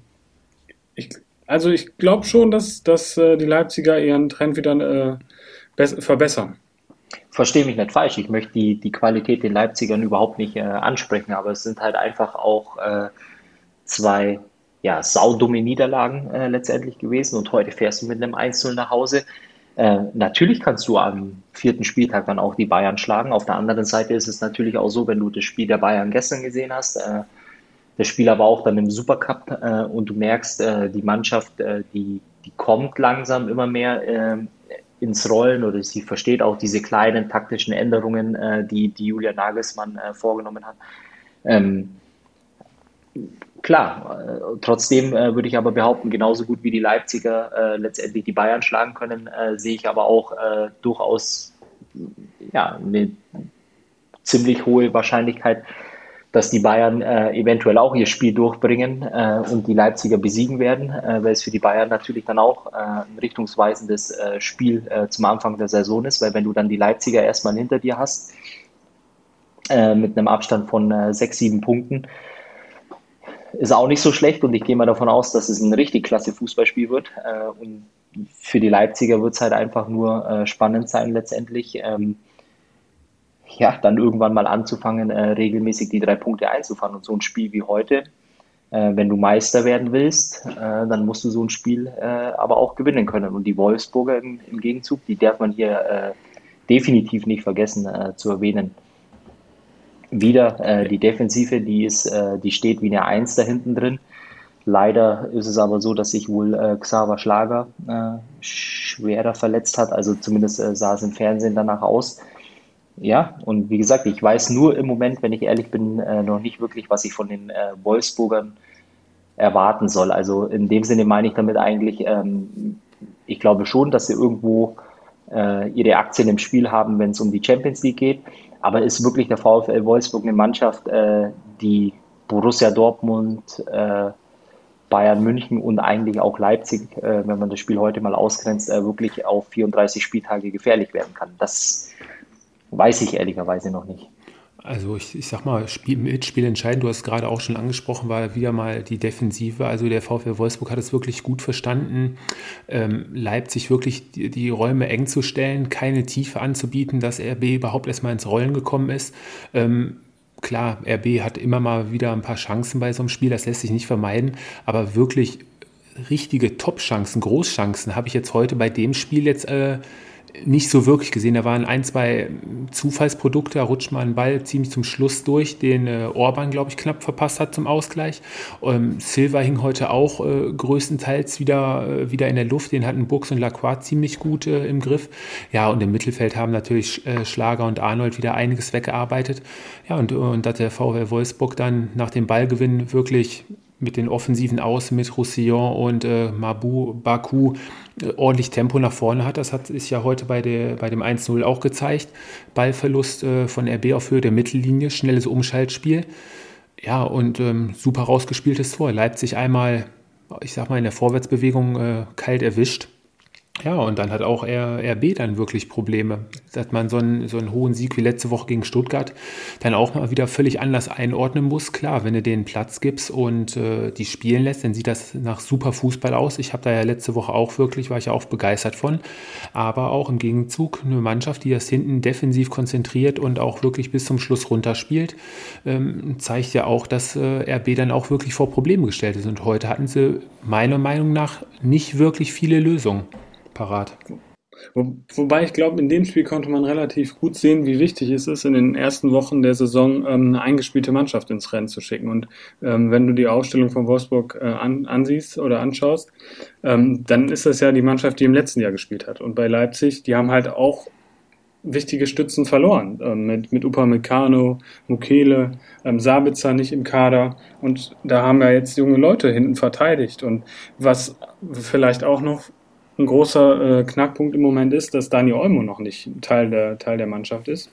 ich, also ich glaube schon, dass, dass äh, die Leipziger ihren Trend wieder äh, verbessern verstehe mich nicht falsch, ich möchte die, die Qualität den Leipzigern überhaupt nicht äh, ansprechen, aber es sind halt einfach auch äh, zwei ja, saudumme Niederlagen äh, letztendlich gewesen und heute fährst du mit einem 1-0 nach Hause. Äh, natürlich kannst du am vierten Spieltag dann auch die Bayern schlagen. Auf der anderen Seite ist es natürlich auch so, wenn du das Spiel der Bayern gestern gesehen hast, äh, das Spiel aber auch dann im Supercup äh, und du merkst, die Mannschaft, die, die kommt langsam immer mehr ähm, ins Rollen oder sie versteht auch diese kleinen taktischen Änderungen, äh, die, die Julia Nagelsmann äh, vorgenommen hat. Ähm, klar, äh, trotzdem äh, würde ich aber behaupten, genauso gut wie die Leipziger äh, letztendlich die Bayern schlagen können, äh, sehe ich aber auch durchaus ja, eine ziemlich hohe Wahrscheinlichkeit, dass die Bayern äh, eventuell auch ihr Spiel durchbringen äh, und die Leipziger besiegen werden, äh, weil es für die Bayern natürlich dann auch äh, ein richtungsweisendes äh, Spiel äh, zum Anfang der Saison ist, weil wenn du dann die Leipziger erstmal hinter dir hast, mit einem Abstand von sechs, sieben Punkten, ist auch nicht so schlecht und ich gehe mal davon aus, dass es ein richtig klasse Fußballspiel wird. und für die Leipziger wird es halt einfach nur spannend sein letztendlich. Ähm, ja, dann irgendwann mal anzufangen, äh, regelmäßig die drei Punkte einzufahren. Und so ein Spiel wie heute, äh, wenn du Meister werden willst, äh, dann musst du so ein Spiel äh, aber auch gewinnen können. Und die Wolfsburger im, im Gegenzug, die darf man hier äh, definitiv nicht vergessen äh, zu erwähnen. Wieder die Defensive, die ist, die steht wie eine Eins da hinten drin. Leider ist es aber so, dass sich wohl äh, Xaver Schlager schwerer verletzt hat. Also zumindest sah es im Fernsehen danach aus. Ja, und wie gesagt, ich weiß nur im Moment, wenn ich ehrlich bin, äh, noch nicht wirklich, was ich von den äh, Wolfsburgern erwarten soll. Also in dem Sinne meine ich damit eigentlich, ähm, ich glaube schon, dass sie irgendwo äh, ihre Aktien im Spiel haben, wenn es um die Champions League geht. Aber ist wirklich der VfL Wolfsburg eine Mannschaft, äh, die Borussia Dortmund, äh, Bayern München und eigentlich auch Leipzig, äh, wenn man das Spiel heute mal ausgrenzt, wirklich auf 34 Spieltage gefährlich werden kann. Das weiß ich ehrlicherweise noch nicht. Also ich, ich sag mal, Spiel, Mitspiel entscheidend, du hast gerade auch schon angesprochen, war wieder mal die Defensive. Also der VfL Wolfsburg hat es wirklich gut verstanden, ähm, Leipzig wirklich die, die, Räume eng zu stellen, keine Tiefe anzubieten, dass RB überhaupt erstmal ins Rollen gekommen ist. Ähm, klar, RB hat immer mal wieder ein paar Chancen bei so einem Spiel, das lässt sich nicht vermeiden, aber wirklich richtige Top-Chancen, Großchancen habe ich jetzt heute bei dem Spiel jetzt äh, nicht so wirklich gesehen. Da waren ein, zwei Zufallsprodukte, da rutscht mal ein Ball ziemlich zum Schluss durch, den äh, Orban, glaube ich, knapp verpasst hat zum Ausgleich. Ähm, Silva hing heute auch äh, größtenteils wieder, äh, wieder in der Luft, den hatten Bux und Lacroix ziemlich gut äh, im Griff. Ja, und im Mittelfeld haben natürlich äh, Schlager und Arnold wieder einiges weggearbeitet. Ja, und, und hat der VW Wolfsburg dann nach dem Ballgewinn wirklich mit den offensiven Außen mit Roussillon und äh, Mabu, Baku äh, ordentlich Tempo nach vorne hat. Das hat ist ja heute bei, der, bei dem 1-0 auch gezeigt. Ballverlust äh, von RB auf Höhe der Mittellinie, schnelles Umschaltspiel. Ja, und ähm, super rausgespieltes Tor. Leipzig einmal, ich sag mal, in der Vorwärtsbewegung äh, kalt erwischt. Ja, und dann hat auch RB dann wirklich Probleme. Dass man so einen, so einen hohen Sieg wie letzte Woche gegen Stuttgart dann auch mal wieder völlig anders einordnen muss. Klar, wenn du denen Platz gibst und äh, die spielen lässt, dann sieht das nach super Fußball aus. Ich habe da ja letzte Woche auch wirklich, war ich ja auch begeistert von. Aber auch im Gegenzug eine Mannschaft, die das hinten defensiv konzentriert und auch wirklich bis zum Schluss runterspielt, ähm, zeigt ja auch, dass äh, RB dann auch wirklich vor Probleme gestellt ist. Und heute hatten sie meiner Meinung nach nicht wirklich viele Lösungen parat. Wo, wobei ich glaube, in dem Spiel konnte man relativ gut sehen, wie wichtig es ist, in den ersten Wochen der Saison ähm, eine eingespielte Mannschaft ins Rennen zu schicken. Und ähm, wenn du die Aufstellung von Wolfsburg äh, an, ansiehst oder anschaust, ähm, dann ist das ja die Mannschaft, die im letzten Jahr gespielt hat. Und bei Leipzig, die haben halt auch wichtige Stützen verloren. Ähm, mit, mit Upamecano, Mukele, ähm, Sabitzer nicht im Kader. Und da haben wir jetzt junge Leute hinten verteidigt. Und was vielleicht auch noch ein großer äh, Knackpunkt im Moment ist, dass Dani Olmo noch nicht Teil der, Teil der Mannschaft ist.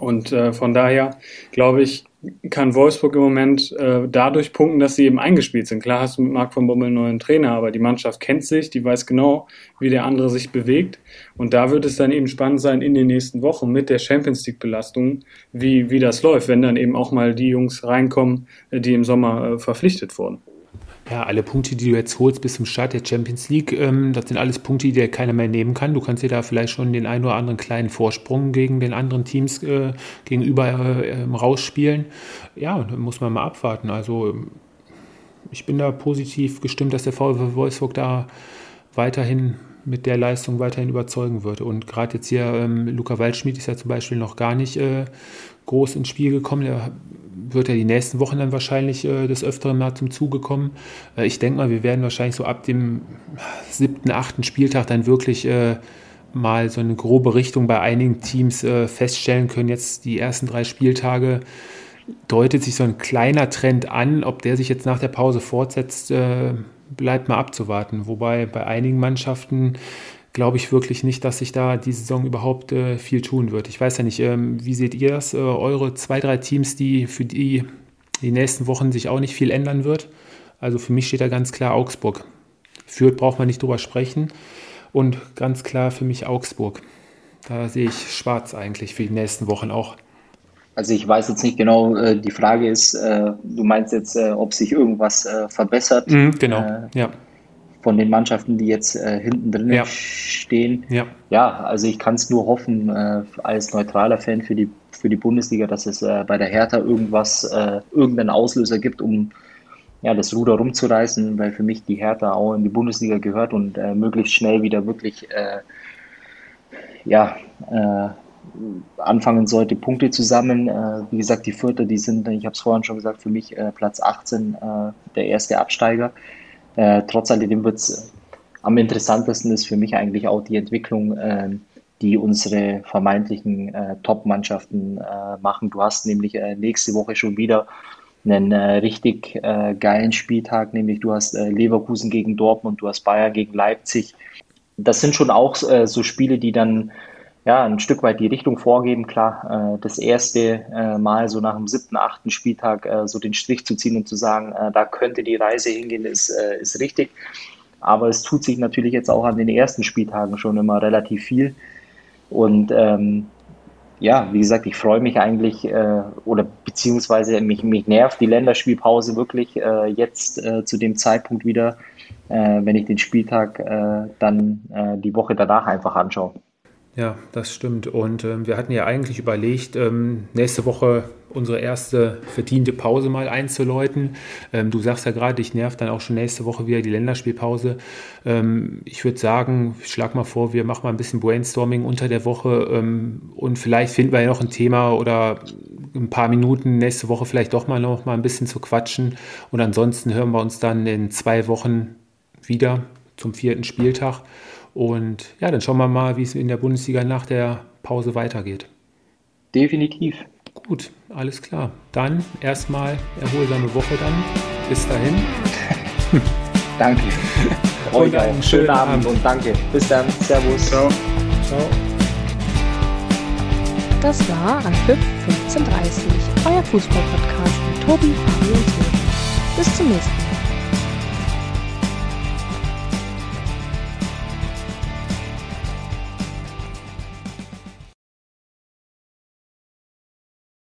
Und äh, von daher glaube ich, kann Wolfsburg im Moment äh, dadurch punkten, dass sie eben eingespielt sind. Klar hast du mit Marc von Bommel einen neuen Trainer, aber die Mannschaft kennt sich, die weiß genau, wie der andere sich bewegt. Und da wird es dann eben spannend sein in den nächsten Wochen mit der Champions League-Belastung, wie, wie das läuft, wenn dann eben auch mal die Jungs reinkommen, äh, die im Sommer äh, verpflichtet wurden. Ja, alle Punkte, die du jetzt holst bis zum Start der Champions League, ähm, das sind alles Punkte, die dir keiner mehr nehmen kann. Du kannst dir da vielleicht schon den einen oder anderen kleinen Vorsprung gegen den anderen Teams äh, gegenüber äh, ähm, rausspielen. Ja, muss man mal abwarten. Also ich bin da positiv gestimmt, dass der VfW Wolfsburg da weiterhin mit der Leistung weiterhin überzeugen wird. Und gerade jetzt hier, ähm, Luca Waldschmidt ist ja zum Beispiel noch gar nicht äh, groß ins Spiel gekommen. Der wird ja die nächsten Wochen dann wahrscheinlich äh, des Öfteren mal zum Zuge kommen. Äh, ich denke mal, wir werden wahrscheinlich so ab dem siebten, achten Spieltag dann wirklich äh, mal so eine grobe Richtung bei einigen Teams äh, feststellen können. Jetzt die ersten drei Spieltage deutet sich so ein kleiner Trend an. Ob der sich jetzt nach der Pause fortsetzt, äh, bleibt mal abzuwarten. Wobei bei einigen Mannschaften glaube ich wirklich nicht, dass sich da die Saison überhaupt äh, viel tun wird. Ich weiß ja nicht, ähm, wie seht ihr das? Äh, eure zwei, drei Teams, die für die die nächsten Wochen sich auch nicht viel ändern wird. Also für mich steht da ganz klar Augsburg. Fürth braucht man nicht drüber sprechen. Und ganz klar für mich Augsburg. Da sehe ich schwarz eigentlich für die nächsten Wochen auch. Also ich weiß jetzt nicht genau, äh, die Frage ist, äh, du meinst jetzt, äh, ob sich irgendwas verbessert. Mhm, genau, ja von den Mannschaften, die jetzt äh, hinten drin ja. stehen. Ja. ja, also ich kann es nur hoffen, äh, als neutraler Fan für die, für die Bundesliga, dass es äh, bei der Hertha irgendwas, äh, irgendeinen Auslöser gibt, um ja, das Ruder rumzureißen, weil für mich die Hertha auch in die Bundesliga gehört und äh, möglichst schnell wieder wirklich äh, ja, anfangen sollte, Punkte zu sammeln. wie gesagt, die Vierte, die sind, ich habe es vorhin schon gesagt, für mich Platz 18 der erste Absteiger. Äh, trotz alledem wird es am interessantesten ist für mich eigentlich auch die Entwicklung, äh, die unsere vermeintlichen äh, Top-Mannschaften äh, machen. Du hast nämlich äh, nächste Woche schon wieder einen richtig geilen Spieltag, nämlich du hast Leverkusen gegen Dortmund, du hast Bayern gegen Leipzig. Das sind schon auch so Spiele, die dann ja, ein Stück weit die Richtung vorgeben. Klar, äh, das erste äh, Mal so nach dem siebten, achten Spieltag äh, so den Strich zu ziehen und zu sagen, äh, da könnte die Reise hingehen, ist, äh, ist richtig. Aber es tut sich natürlich jetzt auch an den ersten Spieltagen schon immer relativ viel. Und ähm, ja, wie gesagt, ich freue mich eigentlich äh, oder beziehungsweise mich, mich nervt die Länderspielpause wirklich jetzt zu dem Zeitpunkt wieder, wenn ich den Spieltag dann die Woche danach einfach anschaue. Ja, das stimmt. Und ähm, wir hatten ja eigentlich überlegt, ähm, nächste Woche unsere erste verdiente Pause mal einzuläuten. Ähm, du sagst ja gerade, dich nervt dann auch schon nächste Woche wieder die Länderspielpause. Ähm, ich würde sagen, ich schlag mal vor, wir machen mal ein bisschen Brainstorming unter der Woche ähm, und vielleicht finden wir ja noch ein Thema oder ein paar Minuten nächste Woche vielleicht doch mal noch mal ein bisschen zu quatschen. Und ansonsten hören wir uns dann in zwei Wochen wieder zum vierten Spieltag. Und ja, dann schauen wir mal, wie es in der Bundesliga nach der Pause weitergeht. Definitiv. Gut, alles klar. Dann erstmal erholsame Woche dann. Bis dahin. danke. Euch auch. Schönen, schönen Abend. Abend und danke. Bis dann. Servus. Ciao. Ciao. Das war Anpfiff 1530, euer Fußballpodcast mit Tobi, Fabi und Sören. Bis zum nächsten Mal.